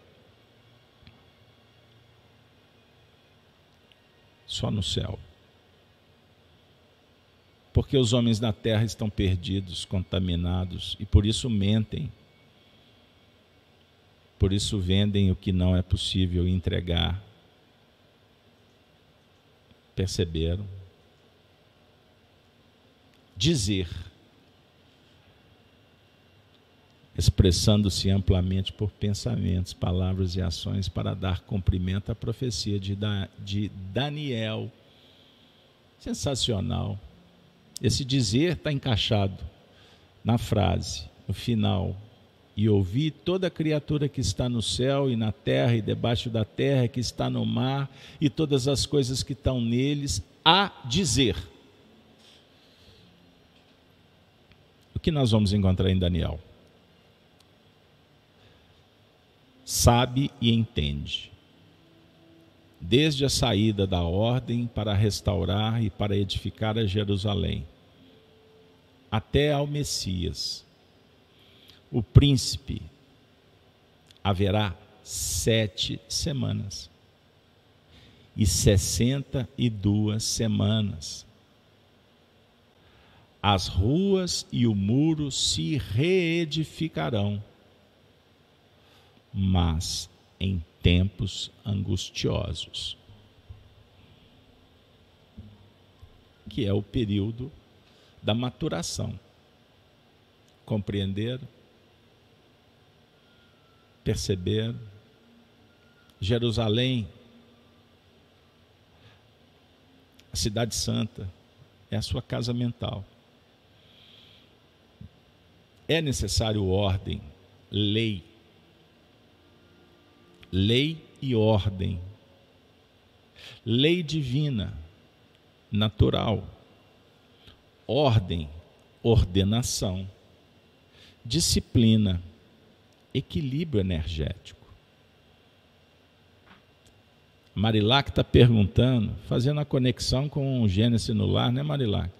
só no céu. Porque os homens da terra estão perdidos, contaminados e por isso mentem. Por isso vendem o que não é possível entregar. Perceberam? Dizer expressando-se amplamente por pensamentos, palavras e ações para dar cumprimento à profecia de, da, de Daniel. Sensacional. Esse dizer está encaixado na frase: no final, e ouvi toda criatura que está no céu e na terra e debaixo da terra, que está no mar, e todas as coisas que estão neles, a dizer. O que nós vamos encontrar em Daniel? Sabe e entende desde a saída da ordem para restaurar e para edificar a Jerusalém, até ao Messias, o príncipe, haverá sete semanas e sessenta e duas semanas. As ruas e o muro se reedificarão, mas em tempos angustiosos, que é o período da maturação. Compreender, perceber. Jerusalém, a cidade santa, é a sua casa mental. É necessário ordem, lei, lei e ordem. Lei divina, natural. Ordem, ordenação. Disciplina, equilíbrio energético. Marilac está perguntando, fazendo a conexão com o Gênesis no lar, né, Marilac?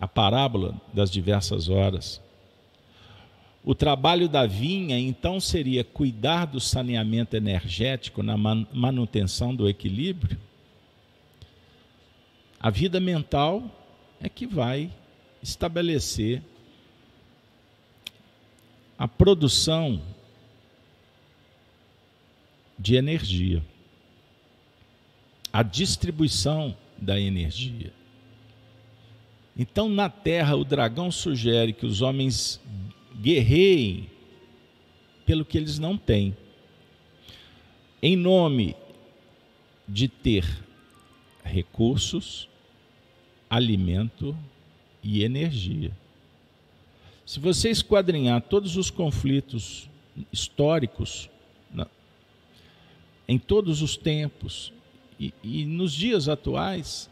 A parábola das diversas horas. O trabalho da vinha, então, seria cuidar do saneamento energético na manutenção do equilíbrio. A vida mental é que vai estabelecer a produção de energia, a distribuição da energia. Então, na Terra, o dragão sugere que os homens guerreiem pelo que eles não têm, em nome de ter recursos, alimento e energia. Se você esquadrinhar todos os conflitos históricos, em todos os tempos e, e nos dias atuais,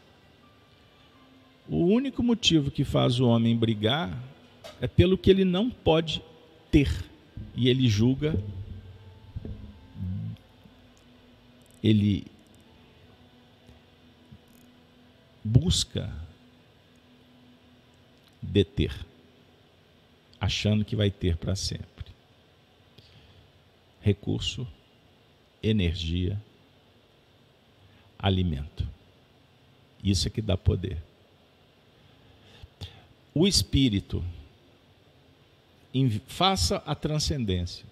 o único motivo que faz o homem brigar é pelo que ele não pode ter. E ele julga, ele busca deter, achando que vai ter para sempre. Recurso, energia, alimento. Isso é que dá poder. O espírito faça a transcendência.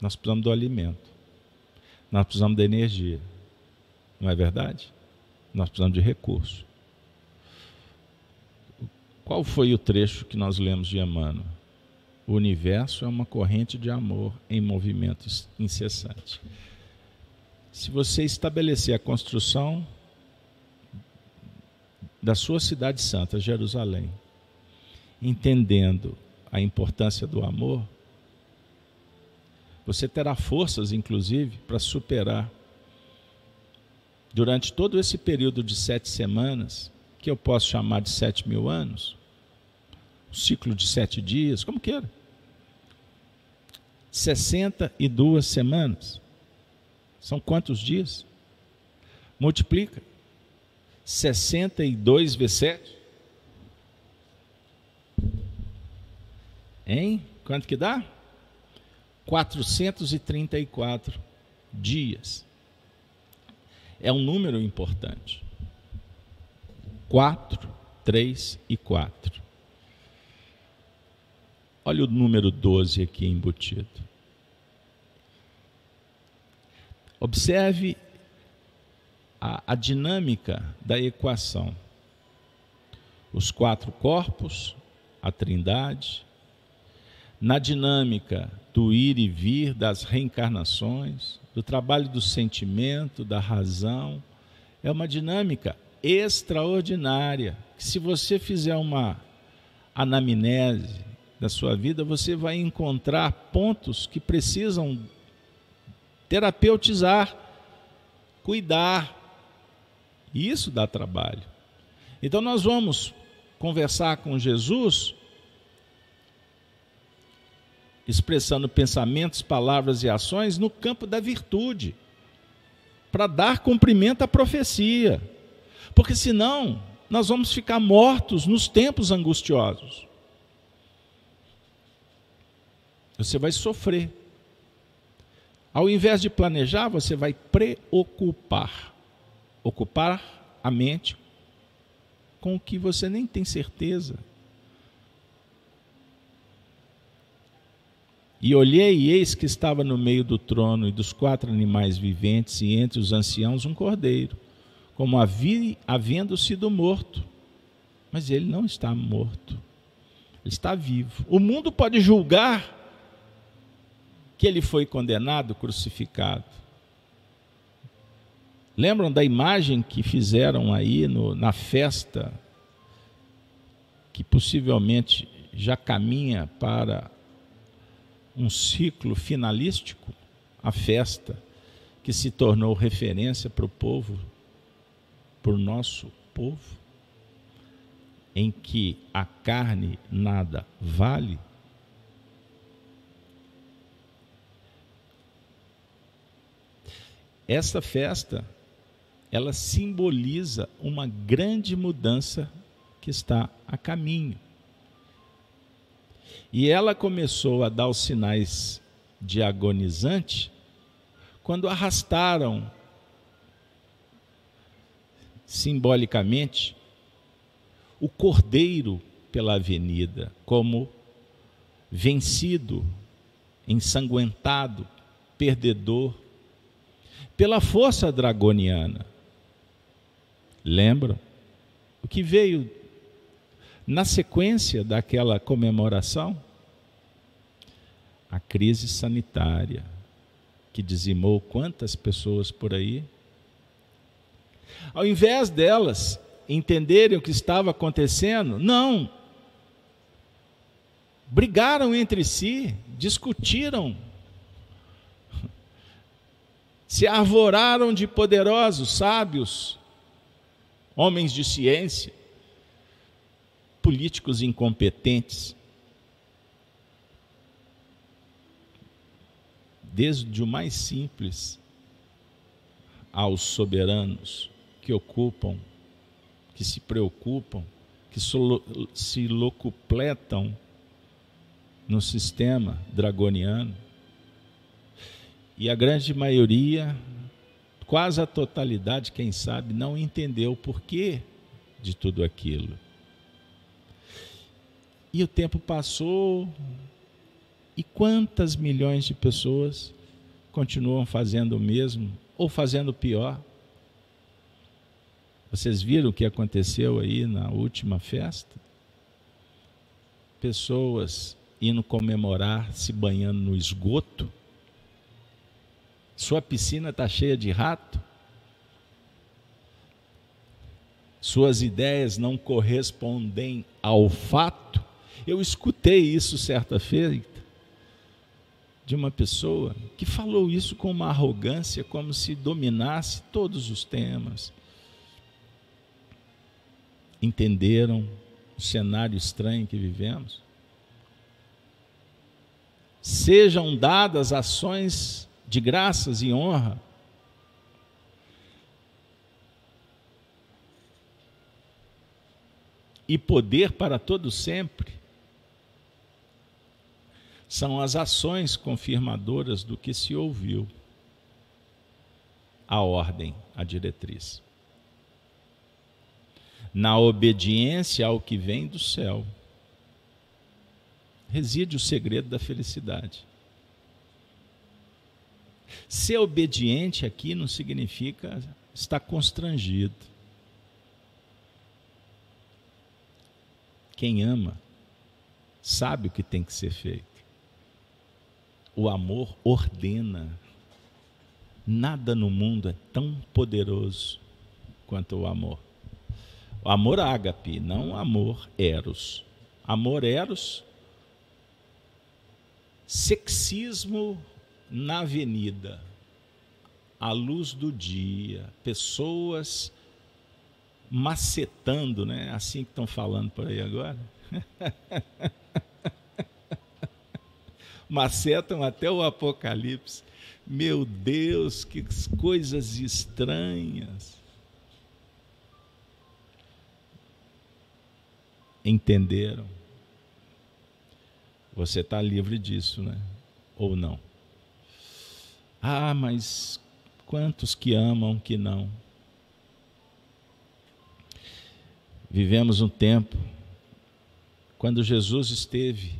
Nós precisamos do alimento. Nós precisamos da energia. Não é verdade? Nós precisamos de recurso. Qual foi o trecho que nós lemos de Emmanuel? O universo é uma corrente de amor em movimento incessante. Se você estabelecer a construção da sua cidade santa, Jerusalém, entendendo a importância do amor, você terá forças, inclusive, para superar durante todo esse período de sete semanas, que eu posso chamar de sete mil anos, um ciclo de sete dias, como queira. 62 semanas. São quantos dias? Multiplica. 62 vezes 7. Hein? Quanto que dá? 434 dias. É um número importante. 4, 3 e 4. Olha o número 12 aqui embutido. Observe a, a dinâmica da equação. Os quatro corpos, a trindade, na dinâmica do ir e vir das reencarnações, do trabalho do sentimento, da razão. É uma dinâmica extraordinária. Que se você fizer uma anamnese, da sua vida, você vai encontrar pontos que precisam terapeutizar, cuidar. E isso dá trabalho. Então nós vamos conversar com Jesus expressando pensamentos, palavras e ações no campo da virtude, para dar cumprimento à profecia. Porque senão nós vamos ficar mortos nos tempos angustiosos. Você vai sofrer. Ao invés de planejar, você vai preocupar. Ocupar a mente com o que você nem tem certeza. E olhei, e eis que estava no meio do trono e dos quatro animais viventes, e entre os anciãos um cordeiro, como havia, havendo sido morto. Mas ele não está morto, ele está vivo. O mundo pode julgar que ele foi condenado, crucificado. Lembram da imagem que fizeram aí no, na festa, que possivelmente já caminha para um ciclo finalístico, a festa que se tornou referência para o povo, para o nosso povo, em que a carne nada vale? Essa festa, ela simboliza uma grande mudança que está a caminho. E ela começou a dar os sinais de agonizante quando arrastaram simbolicamente o cordeiro pela avenida, como vencido, ensanguentado, perdedor, pela força dragoniana. Lembram? O que veio na sequência daquela comemoração, a crise sanitária, que dizimou quantas pessoas por aí. Ao invés delas entenderem o que estava acontecendo, não. Brigaram entre si, discutiram, se arvoraram de poderosos, sábios, homens de ciência, políticos incompetentes, desde o mais simples aos soberanos que ocupam, que se preocupam, que se locupletam no sistema dragoniano. E a grande maioria, quase a totalidade, quem sabe, não entendeu o porquê de tudo aquilo. E o tempo passou, e quantas milhões de pessoas continuam fazendo o mesmo ou fazendo pior? Vocês viram o que aconteceu aí na última festa? Pessoas indo comemorar, se banhando no esgoto. Sua piscina está cheia de rato. Suas ideias não correspondem ao fato. Eu escutei isso certa feita de uma pessoa que falou isso com uma arrogância, como se dominasse todos os temas. Entenderam o cenário estranho que vivemos? Sejam dadas ações de graças e honra e poder para todo sempre são as ações confirmadoras do que se ouviu. A ordem, a diretriz. Na obediência ao que vem do céu, reside o segredo da felicidade. Ser obediente aqui não significa estar constrangido. Quem ama sabe o que tem que ser feito. O amor ordena. Nada no mundo é tão poderoso quanto o amor. O amor ágape, não amor eros. Amor eros Sexismo na avenida, à luz do dia, pessoas macetando, né? Assim que estão falando por aí agora. Macetam até o Apocalipse. Meu Deus, que coisas estranhas. Entenderam? Você está livre disso, né? Ou não? Ah, mas quantos que amam que não? Vivemos um tempo quando Jesus esteve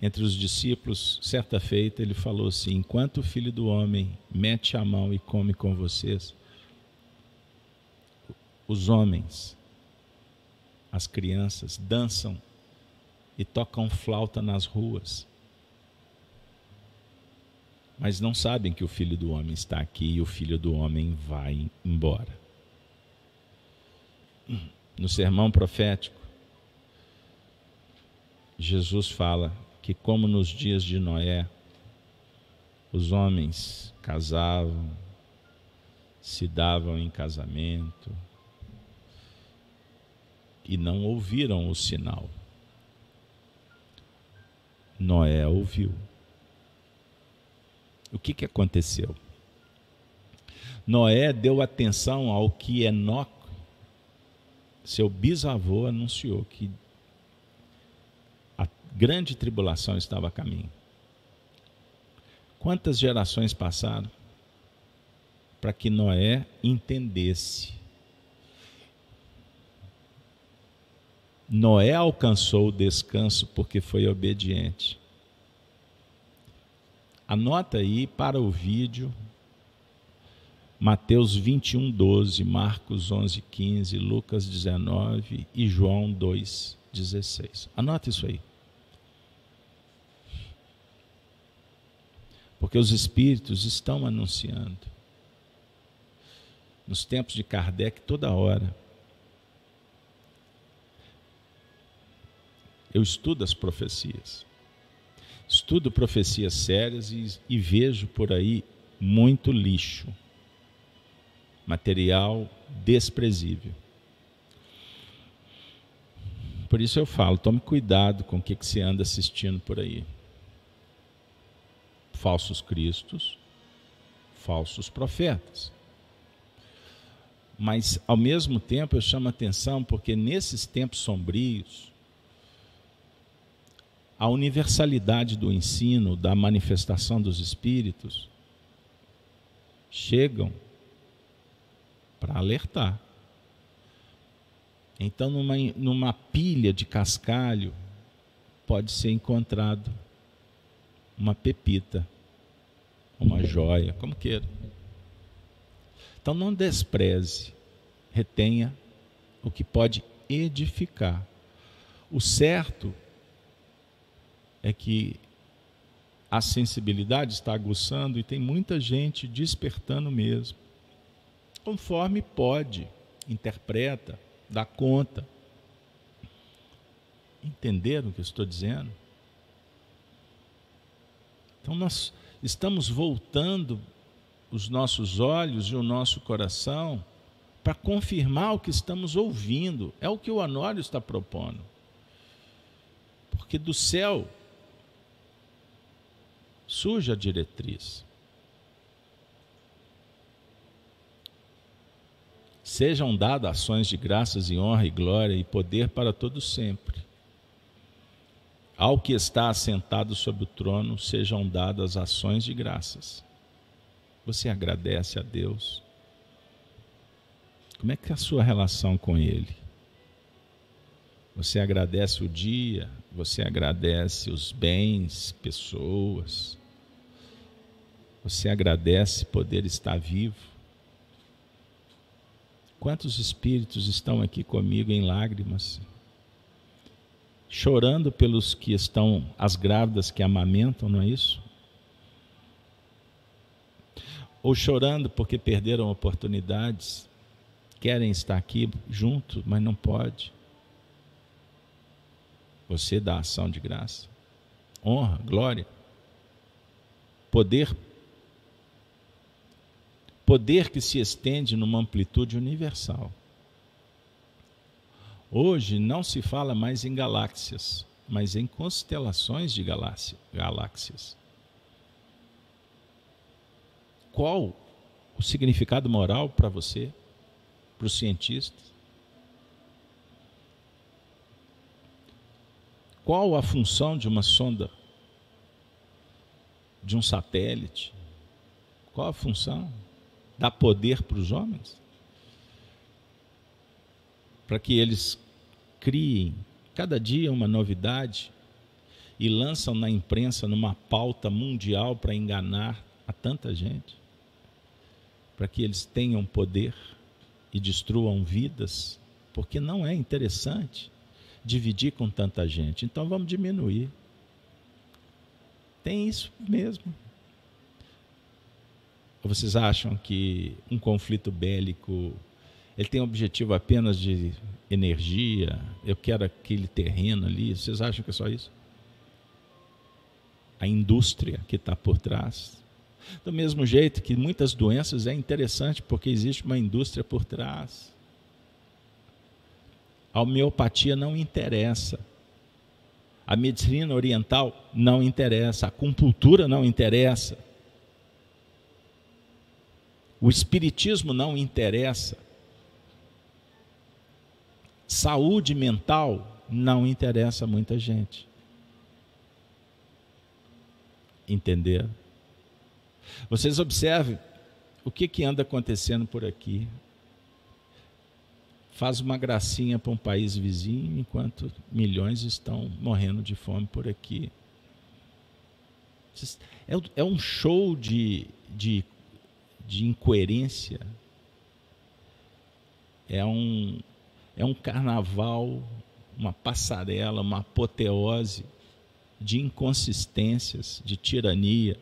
entre os discípulos, certa feita, ele falou assim: Enquanto o filho do homem mete a mão e come com vocês, os homens, as crianças, dançam e tocam flauta nas ruas. Mas não sabem que o filho do homem está aqui e o filho do homem vai embora. No sermão profético, Jesus fala que, como nos dias de Noé, os homens casavam, se davam em casamento e não ouviram o sinal. Noé ouviu. O que, que aconteceu? Noé deu atenção ao que Enoque, seu bisavô, anunciou que grande tribulação estava a caminho. Quantas gerações passaram para que Noé entendesse? Noé alcançou o descanso porque foi obediente. Anota aí para o vídeo Mateus 21, 12, Marcos 11, 15, Lucas 19 e João 2, 16. Anota isso aí. Porque os espíritos estão anunciando. Nos tempos de Kardec, toda hora. Eu estudo as profecias. Estudo profecias sérias e, e vejo por aí muito lixo. Material desprezível. Por isso eu falo, tome cuidado com o que, que você anda assistindo por aí falsos cristos, falsos profetas. Mas, ao mesmo tempo, eu chamo a atenção porque nesses tempos sombrios, a universalidade do ensino, da manifestação dos espíritos, chegam para alertar. Então, numa, numa pilha de cascalho, pode ser encontrado uma pepita, uma joia, como queira. Então não despreze, retenha o que pode edificar. O certo é que a sensibilidade está aguçando e tem muita gente despertando mesmo. Conforme pode, interpreta, dá conta. Entenderam o que eu estou dizendo? Então nós estamos voltando os nossos olhos e o nosso coração para confirmar o que estamos ouvindo. É o que o Anório está propondo. Porque do céu surge a diretriz. Sejam dadas ações de graças e honra e glória e poder para todos sempre. Ao que está assentado sobre o trono sejam dadas ações de graças. Você agradece a Deus? Como é que é a sua relação com Ele? Você agradece o dia, você agradece os bens, pessoas, você agradece poder estar vivo. Quantos espíritos estão aqui comigo em lágrimas? Chorando pelos que estão, as grávidas que amamentam, não é isso? Ou chorando porque perderam oportunidades, querem estar aqui junto, mas não pode. Você dá ação de graça. honra, glória, poder poder que se estende numa amplitude universal. Hoje não se fala mais em galáxias, mas em constelações de galáxias. Qual o significado moral para você, para os cientistas? Qual a função de uma sonda, de um satélite? Qual a função? Dar poder para os homens? Para que eles criem cada dia uma novidade e lançam na imprensa numa pauta mundial para enganar a tanta gente? Para que eles tenham poder e destruam vidas? Porque não é interessante dividir com tanta gente. Então vamos diminuir. Tem isso mesmo. Ou vocês acham que um conflito bélico ele tem objetivo apenas de energia? Eu quero aquele terreno ali. Vocês acham que é só isso? A indústria que está por trás. Do mesmo jeito que muitas doenças é interessante porque existe uma indústria por trás. A homeopatia não interessa. A medicina oriental não interessa. A acupuntura não interessa. O espiritismo não interessa. Saúde mental não interessa a muita gente. Entender? Vocês observem o que, que anda acontecendo por aqui faz uma gracinha para um país vizinho, enquanto milhões estão morrendo de fome por aqui. É, um show de, de, de incoerência. É um, é um carnaval, uma passarela, uma apoteose de inconsistências, de tirania.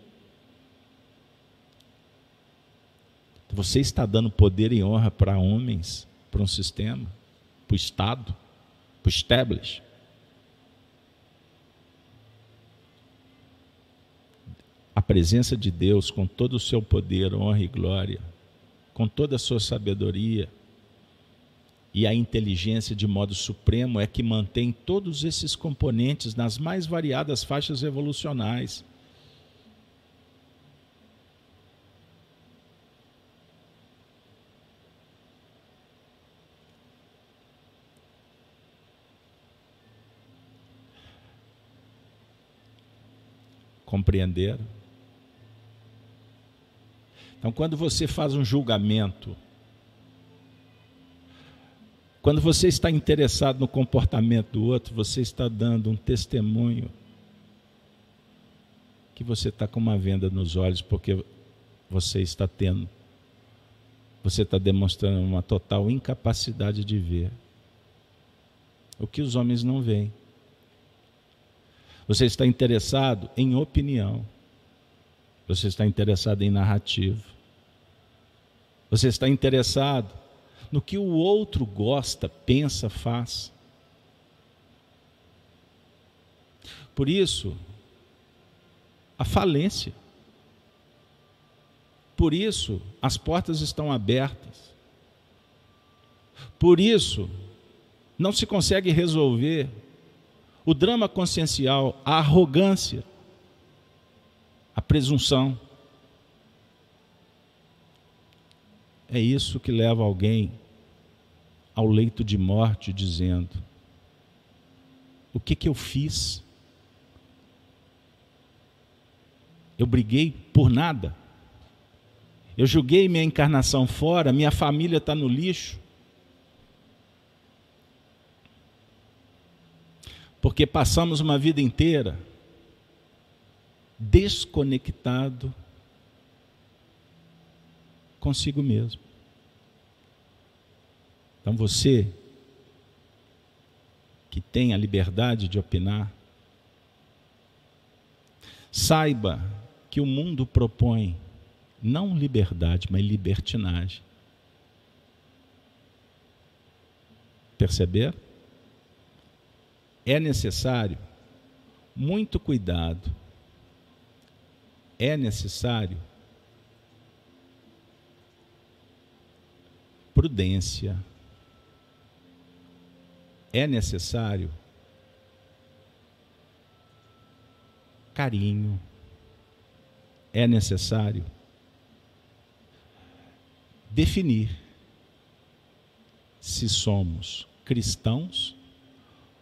Você está dando poder e honra para homens para um sistema, para o Estado, para o establish. A presença de Deus com todo o seu poder, honra e glória, com toda a sua sabedoria e a inteligência de modo supremo é que mantém todos esses componentes nas mais variadas faixas evolucionais Compreenderam? Então, quando você faz um julgamento, quando você está interessado no comportamento do outro, você está dando um testemunho que você está com uma venda nos olhos porque você está tendo, você está demonstrando uma total incapacidade de ver o que os homens não veem. Você está interessado em opinião. Você está interessado em narrativa. Você está interessado no que o outro gosta, pensa, faz. Por isso, a falência. Por isso, as portas estão abertas. Por isso, não se consegue resolver o drama consciencial, a arrogância, a presunção. É isso que leva alguém ao leito de morte dizendo: O que que eu fiz? Eu briguei por nada. Eu julguei minha encarnação fora, minha família está no lixo. porque passamos uma vida inteira desconectado consigo mesmo. Então você que tem a liberdade de opinar, saiba que o mundo propõe não liberdade, mas libertinagem. Perceber? é necessário muito cuidado. É necessário prudência. É necessário carinho. É necessário definir se somos cristãos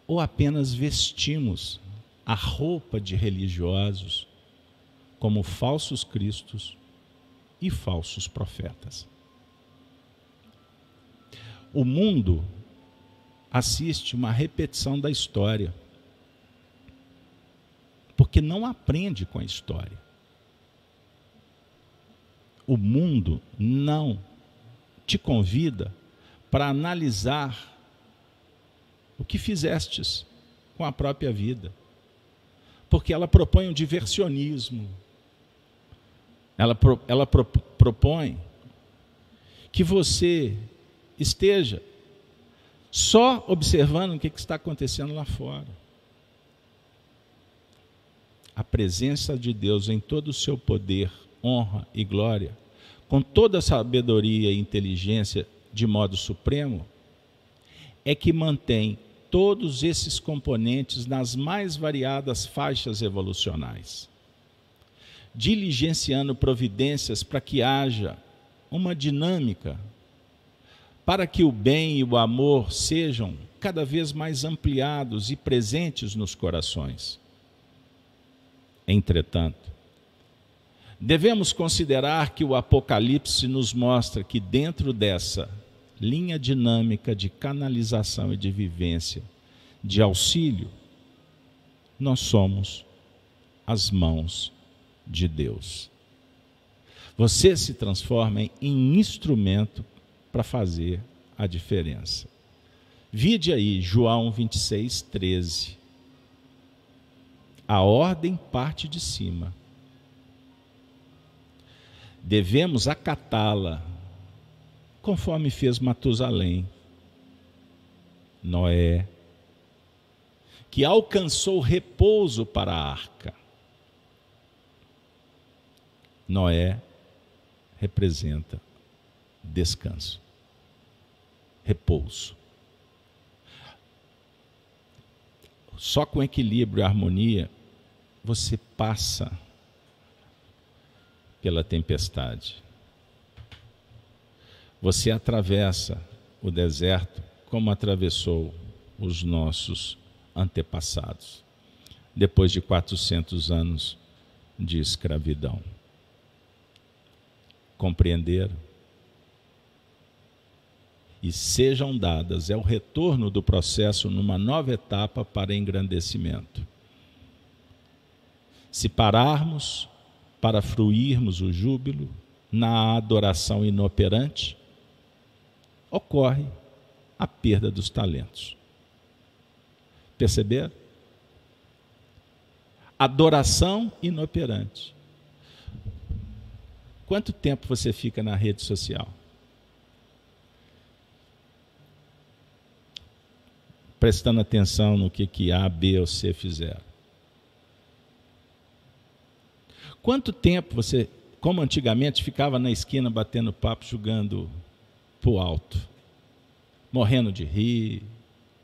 ou apenas vestimos a roupa de religiosos como falsos cristos e falsos profetas. O mundo assiste uma repetição da história, porque não aprende com a história. O mundo não te convida para analisar o que fizestes com a própria vida. Porque ela propõe um diversionismo. Ela, ela pro, propõe que você esteja só observando o que, está acontecendo lá fora. A presença de Deus em todo o seu poder, honra e glória, com toda a sabedoria e inteligência de modo supremo, é que mantém todos esses componentes nas mais variadas faixas evolucionais, diligenciando providências para que haja uma dinâmica, para que o bem e o amor sejam cada vez mais ampliados e presentes nos corações. Entretanto, devemos considerar que o Apocalipse nos mostra que dentro dessa linha dinâmica de canalização e de vivência, de auxílio, nós somos as mãos de Deus. Você se transforma em instrumento para fazer a diferença. Vide aí João 26, 13. A ordem parte de cima. Devemos acatá-la conforme fez Matusalém, Noé, que alcançou repouso para a arca. Noé representa descanso, repouso. Só com equilíbrio e harmonia você passa pela tempestade. Você atravessa o deserto como atravessou os nossos antepassados, depois de 400 anos de escravidão. Compreenderam? E sejam dadas, é o retorno do processo numa nova etapa para engrandecimento. Se pararmos para fruirmos o júbilo na adoração inoperante, ocorre a perda dos talentos. Perceberam? Adoração inoperante. Quanto tempo você fica na rede social? Prestando atenção no que, que A, B ou C fizeram. Quanto tempo você, como antigamente, ficava na esquina batendo papo, jogando para o alto, morrendo de rir,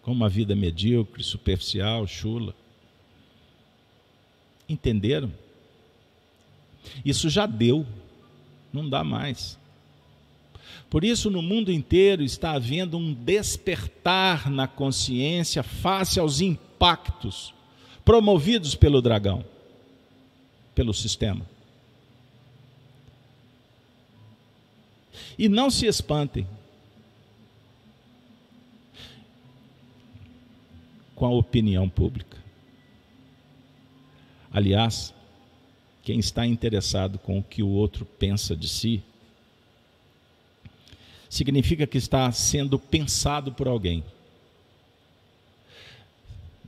com uma vida medíocre, superficial, chula. Entenderam? Isso já deu, não dá mais. Por isso, no mundo inteiro está havendo um despertar na consciência face aos impactos promovidos pelo dragão, pelo sistema. E não se espantem com a opinião pública. Aliás, quem está interessado com o que o outro pensa de si, significa que está sendo pensado por alguém.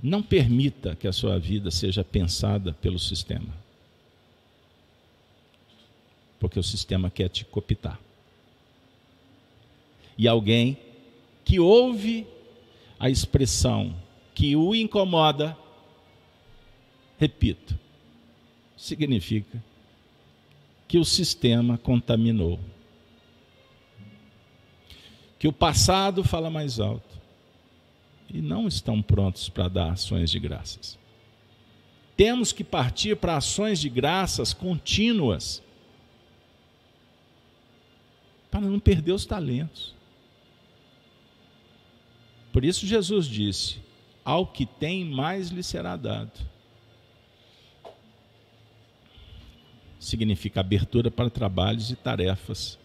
Não permita que a sua vida seja pensada pelo sistema. Porque o sistema quer te copiar e alguém que ouve a expressão que o incomoda repito, significa que o sistema contaminou. Que o passado fala mais alto. E não estão prontos para dar ações de graças. Temos que partir para ações de graças contínuas para não perder os talentos. Por isso Jesus disse: Ao que tem, mais lhe será dado. Significa abertura para trabalhos e tarefas,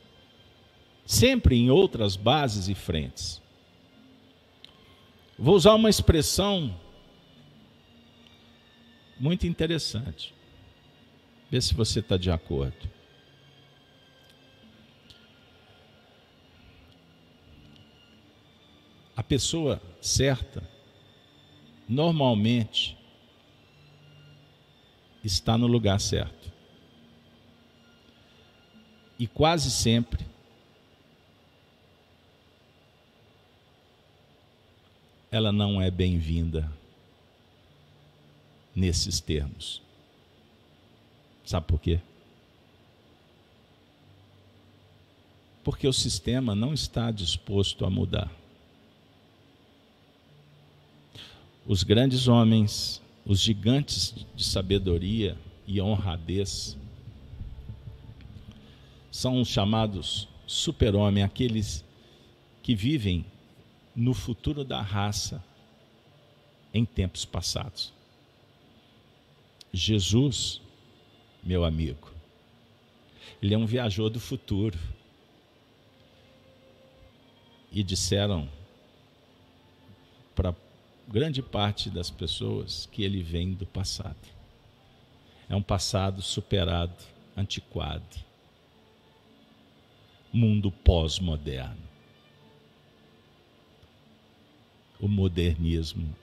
sempre em outras bases e frentes. Vou usar uma expressão muito interessante. Vê se você está de acordo. A pessoa certa, normalmente, está no lugar certo. E quase sempre ela não é bem-vinda nesses termos. Sabe por quê? Porque o sistema não está disposto a mudar. Os grandes homens, os gigantes de sabedoria e honradez, são os chamados super-homem, aqueles que vivem no futuro da raça em tempos passados. Jesus, meu amigo, ele é um viajor do futuro. E disseram para grande parte das pessoas que ele vem do passado. É um passado superado, antiquado. Mundo pós-moderno. O modernismo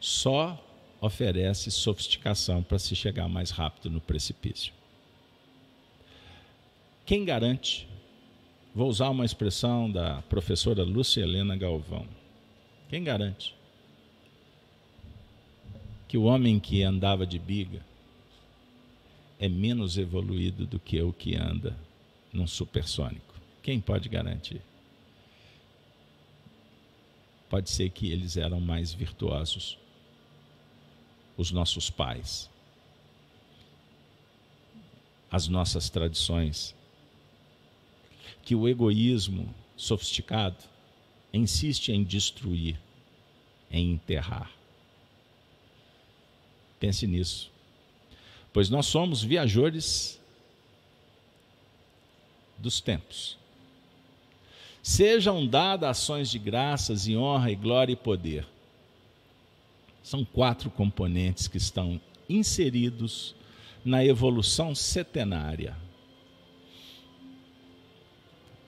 só oferece sofisticação para se chegar mais rápido no precipício. Quem garante? Vou usar uma expressão da professora Lúcia Helena Galvão quem garante? Que o homem que andava de biga é menos evoluído do que o que anda num supersônico. Quem pode garantir? Pode ser que eles eram mais virtuosos, os nossos pais, as nossas tradições, que o egoísmo sofisticado insiste em destruir, em enterrar. Pense nisso. Pois nós somos viajores dos tempos. Sejam dadas ações de graças e honra e glória e poder. São quatro componentes que estão inseridos na evolução setenária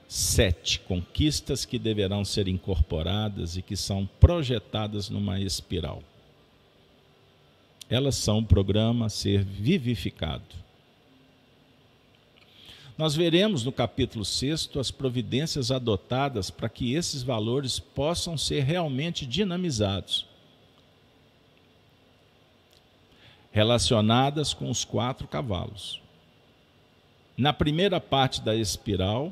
sete conquistas que deverão ser incorporadas e que são projetadas numa espiral. Elas são o programa a ser vivificado. Nós veremos no capítulo 6 as providências adotadas para que esses valores possam ser realmente dinamizados, relacionadas com os quatro cavalos. Na primeira parte da espiral,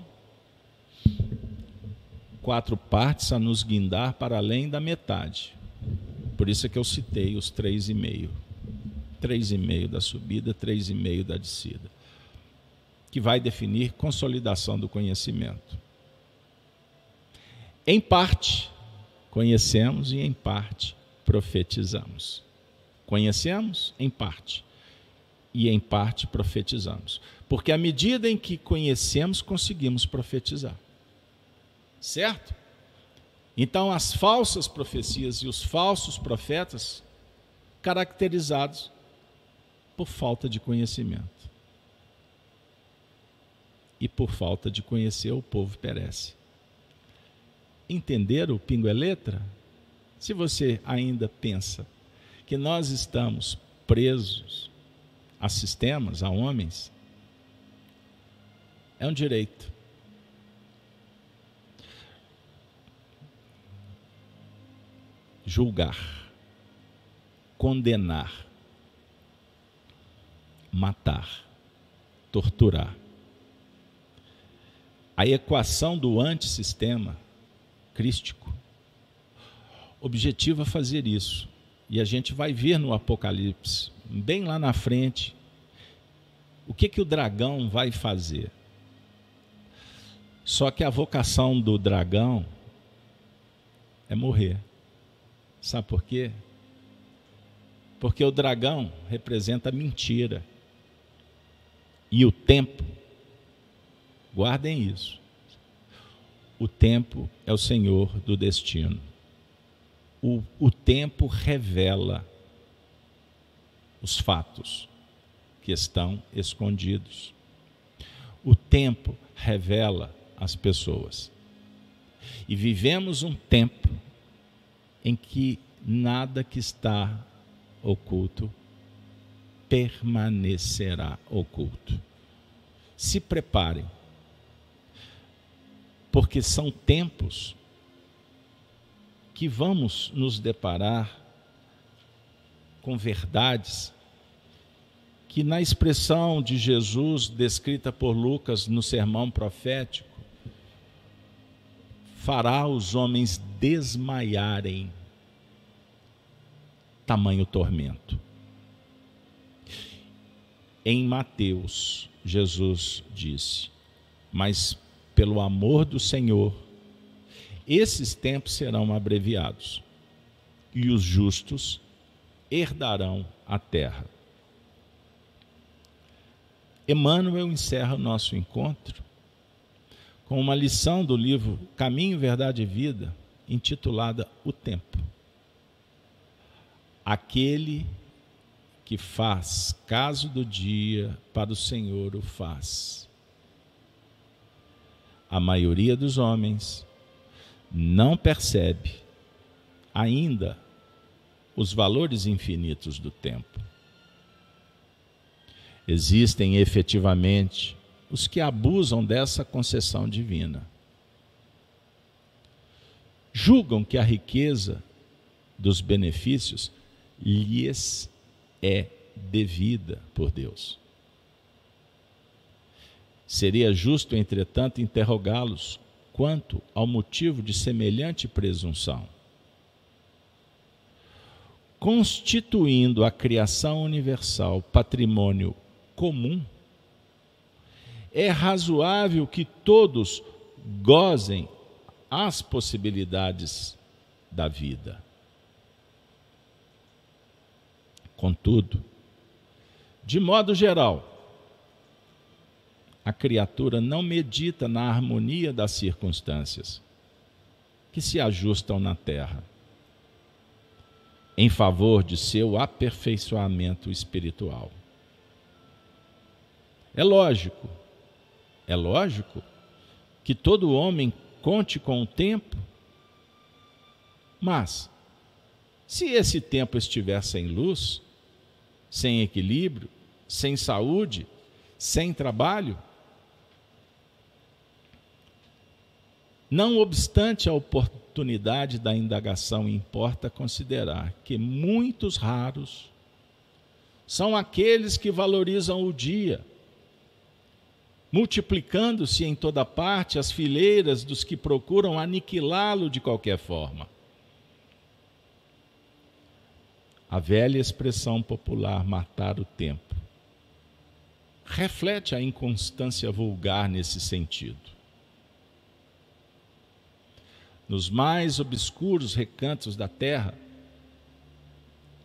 quatro partes a nos guindar para além da metade. Por isso é que eu citei os três e meio. Três e meio da subida, três e meio da descida. Que vai definir consolidação do conhecimento. Em parte, conhecemos e em parte profetizamos. Conhecemos em parte e em parte profetizamos. Porque à medida em que conhecemos, conseguimos profetizar. Certo? Então, as falsas profecias e os falsos profetas, caracterizados por falta de conhecimento. E por falta de conhecer, o povo perece. Entender o pingo é letra? Se você ainda pensa que nós estamos presos a sistemas, a homens, é um direito. julgar, condenar, matar, torturar. A equação do antissistema crístico objetiva fazer isso. E a gente vai ver no Apocalipse, bem lá na frente, o que, que o dragão vai fazer. Só que a vocação do dragão é morrer. Sabe por quê? Porque o dragão representa mentira. E o tempo, guardem isso. O tempo é o senhor do destino. O, o tempo revela os fatos que estão escondidos. O tempo revela as pessoas. E vivemos um tempo em que nada que está oculto permanecerá oculto. Se preparem, porque são tempos que vamos nos deparar com verdades que, na expressão de Jesus descrita por Lucas no sermão profético, fará os homens desmaiarem tamanho tormento. Em Mateus, Jesus disse: Mas pelo amor do Senhor, esses tempos serão abreviados, e os justos herdarão a terra. Emmanuel encerra o nosso encontro com uma lição do livro Caminho, Verdade e Vida, intitulada O Tempo. Aquele que faz caso do dia, para o Senhor o faz. A maioria dos homens não percebe ainda os valores infinitos do tempo. Existem efetivamente os que abusam dessa concessão divina. Julgam que a riqueza dos benefícios lhes é devida por Deus. Seria justo, entretanto, interrogá-los quanto ao motivo de semelhante presunção. Constituindo a criação universal patrimônio comum, é razoável que todos gozem as possibilidades da vida. Contudo, de modo geral, a criatura não medita na harmonia das circunstâncias que se ajustam na terra, em favor de seu aperfeiçoamento espiritual. É lógico, é lógico que todo homem conte com o tempo, mas se esse tempo estiver sem luz, sem equilíbrio, sem saúde, sem trabalho, não obstante a oportunidade da indagação, importa considerar que muitos raros são aqueles que valorizam o dia multiplicando-se em toda parte as fileiras dos que procuram aniquilá-lo de qualquer forma. A velha expressão popular matar o tempo reflete a inconstância vulgar nesse sentido. Nos mais obscuros recantos da terra,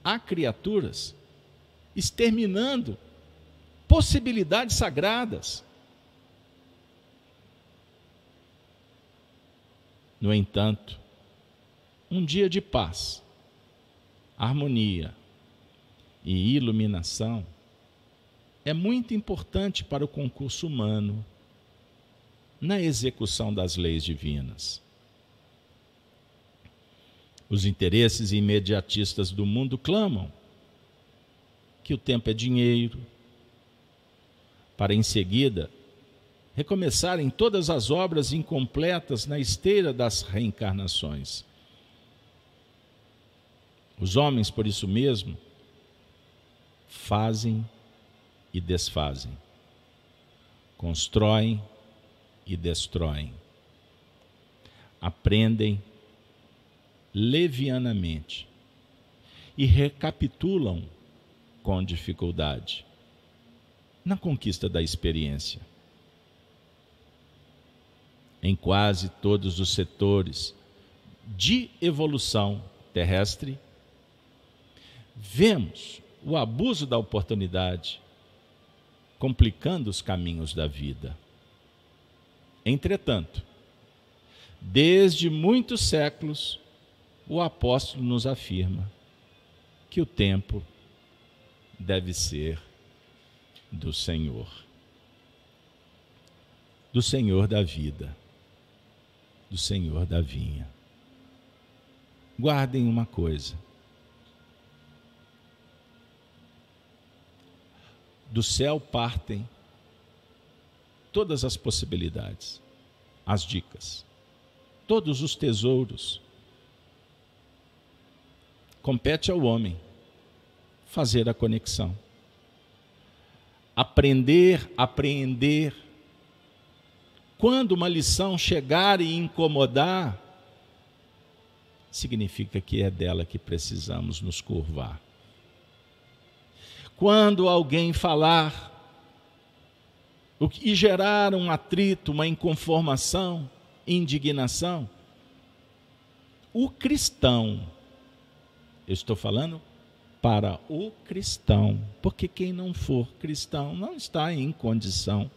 há criaturas exterminando possibilidades sagradas No entanto, um dia de paz, harmonia e iluminação é muito importante para o concurso humano na execução das leis divinas. Os interesses imediatistas do mundo clamam que o tempo é dinheiro, para em seguida recomeçarem todas as obras incompletas na esteira das reencarnações. Os homens, por isso mesmo, fazem e desfazem, constroem e destroem, aprendem levianamente e recapitulam com dificuldade na conquista da experiência. Em quase todos os setores de evolução terrestre, vemos o abuso da oportunidade complicando os caminhos da vida. Entretanto, desde muitos séculos, o apóstolo nos afirma que o tempo deve ser do Senhor, do Senhor da vida, do Senhor da vinha. Guardem uma coisa. Do céu partem todas as possibilidades, as dicas, todos os tesouros. Compete ao homem fazer a conexão. Aprender, apreender. Quando uma lição chegar e incomodar, significa que é dela que precisamos nos curvar. Quando alguém falar e gerar um atrito, uma inconformação, indignação, o cristão, eu estou falando para o cristão, porque quem não for cristão não está em condição.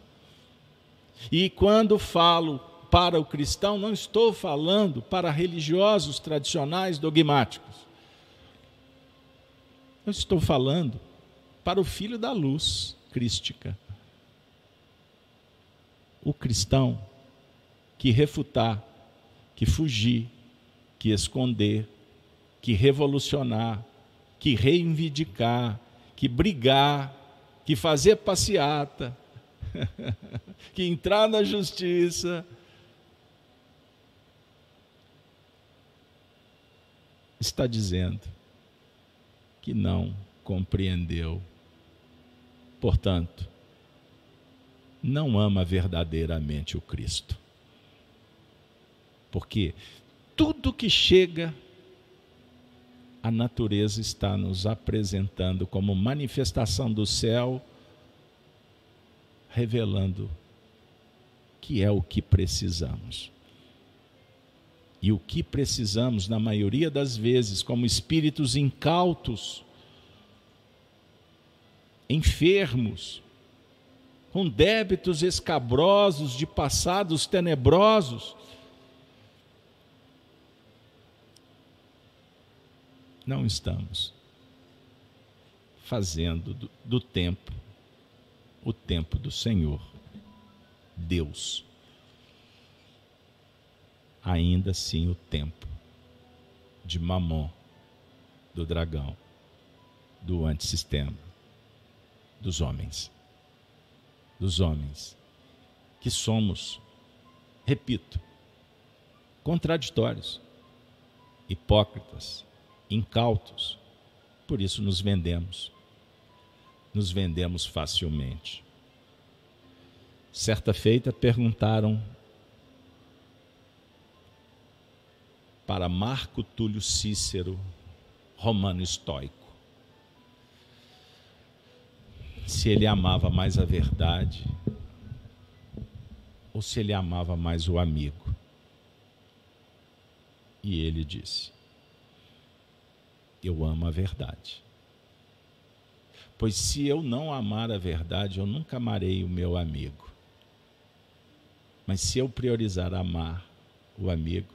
E quando falo para o cristão, não estou falando para religiosos tradicionais dogmáticos. Eu estou falando para o filho da luz crística. O cristão que refutar, que fugir, que esconder, que revolucionar, que reivindicar, que brigar, que fazer passeata, que entrar na justiça. Está dizendo que não compreendeu. Portanto, não ama verdadeiramente o Cristo. Porque tudo que chega a natureza está nos apresentando como manifestação do céu, revelando que é o que precisamos. E o que precisamos, na maioria das vezes, como espíritos incautos, enfermos, com débitos escabrosos de passados tenebrosos, não estamos fazendo do, do tempo o tempo do Senhor, Deus. Ainda assim, o tempo de Mamon, do dragão, do antissistema, dos homens. Dos homens que somos, repito, contraditórios, hipócritas, incautos. Por isso nos vendemos. Nos vendemos facilmente. Certa feita perguntaram para Marco Túlio Cícero, romano estoico, se ele amava mais a verdade ou se ele amava mais o amigo. E ele disse: eu amo a verdade. Pois se eu não amar a verdade, eu nunca amarei o meu amigo. Mas se eu priorizar amar o amigo,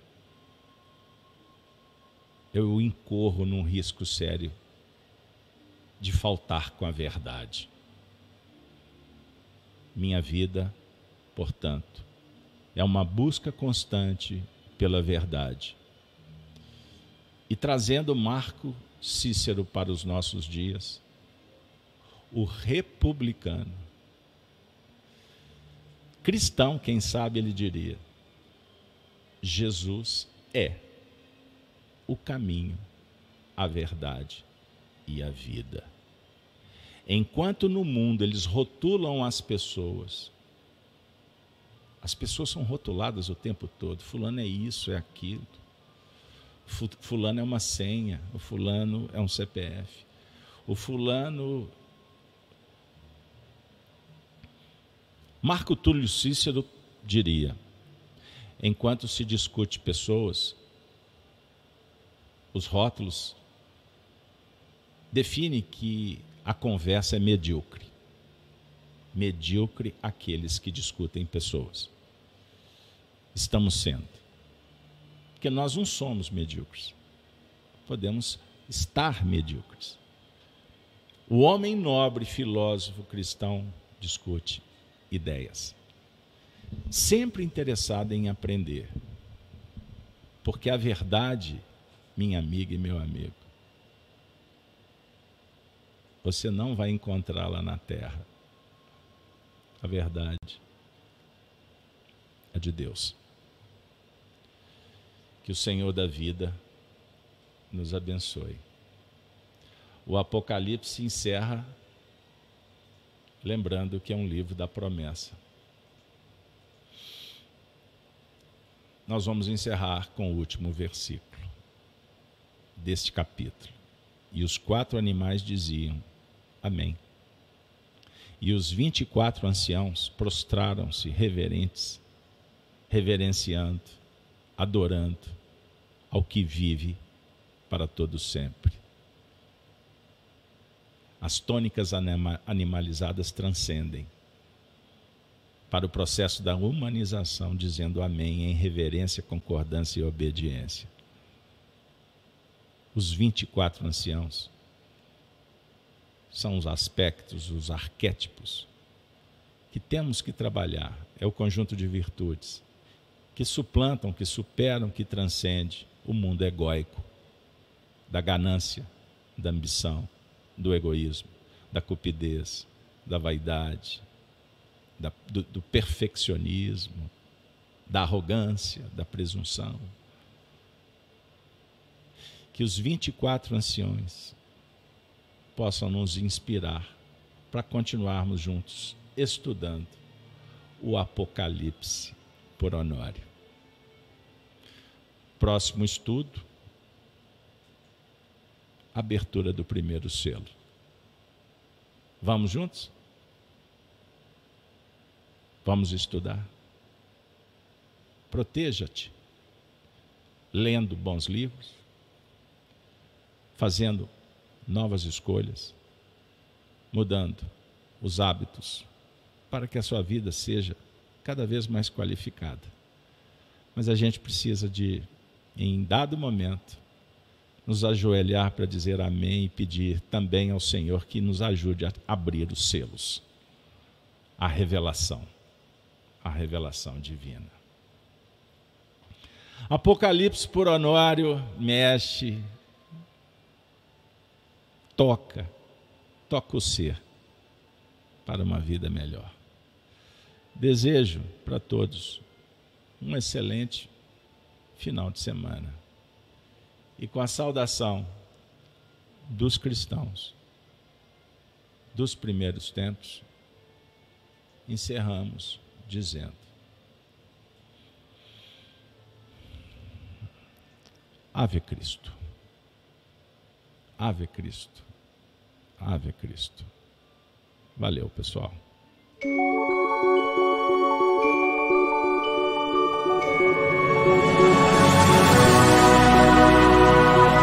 eu incorro num risco sério de faltar com a verdade. Minha vida, portanto, é uma busca constante pela verdade e trazendo Marco Cícero para os nossos dias, o republicano. Cristão, quem sabe ele diria: Jesus é o caminho, a verdade e a vida. Enquanto no mundo eles rotulam as pessoas, as pessoas são rotuladas o tempo todo. Fulano é isso, é aquilo. Fulano é uma senha, o fulano é um CPF. O fulano. Marco Túlio Cícero diria: enquanto se discute pessoas, os rótulos definem que a conversa é medíocre. Medíocre aqueles que discutem pessoas. Estamos sendo. Porque nós não somos medíocres. Podemos estar medíocres. O homem nobre, filósofo cristão, discute ideias. Sempre interessado em aprender. Porque a verdade, minha amiga e meu amigo, você não vai encontrá-la na terra. A verdade é de Deus. Que o Senhor da vida nos abençoe. O Apocalipse encerra lembrando que é um livro da promessa. Nós vamos encerrar com o último versículo deste capítulo. E os quatro animais diziam: Amém. E os vinte e quatro anciãos prostraram-se reverentes, reverenciando, adorando ao que vive para todo sempre. As tônicas animalizadas transcendem para o processo da humanização, dizendo amém em reverência, concordância e obediência. Os 24 anciãos são os aspectos, os arquétipos que temos que trabalhar. É o conjunto de virtudes que suplantam, que superam, que transcende o mundo egóico da ganância, da ambição, do egoísmo, da cupidez, da vaidade, da, do, do perfeccionismo, da arrogância, da presunção. Que os 24 anciões possam nos inspirar para continuarmos juntos estudando o Apocalipse por Honório. Próximo estudo, abertura do primeiro selo. Vamos juntos? Vamos estudar. Proteja-te, lendo bons livros, fazendo novas escolhas, mudando os hábitos para que a sua vida seja cada vez mais qualificada. Mas a gente precisa de, em dado momento, nos ajoelhar para dizer amém e pedir também ao Senhor que nos ajude a abrir os selos, a revelação, a revelação divina. Apocalipse por Honório mexe toca, toca o ser para uma vida melhor. Desejo para todos um excelente final de semana. E com a saudação dos cristãos dos primeiros tempos, encerramos dizendo: Ave Cristo. Ave Cristo. Ave Cristo. Valeu, pessoal.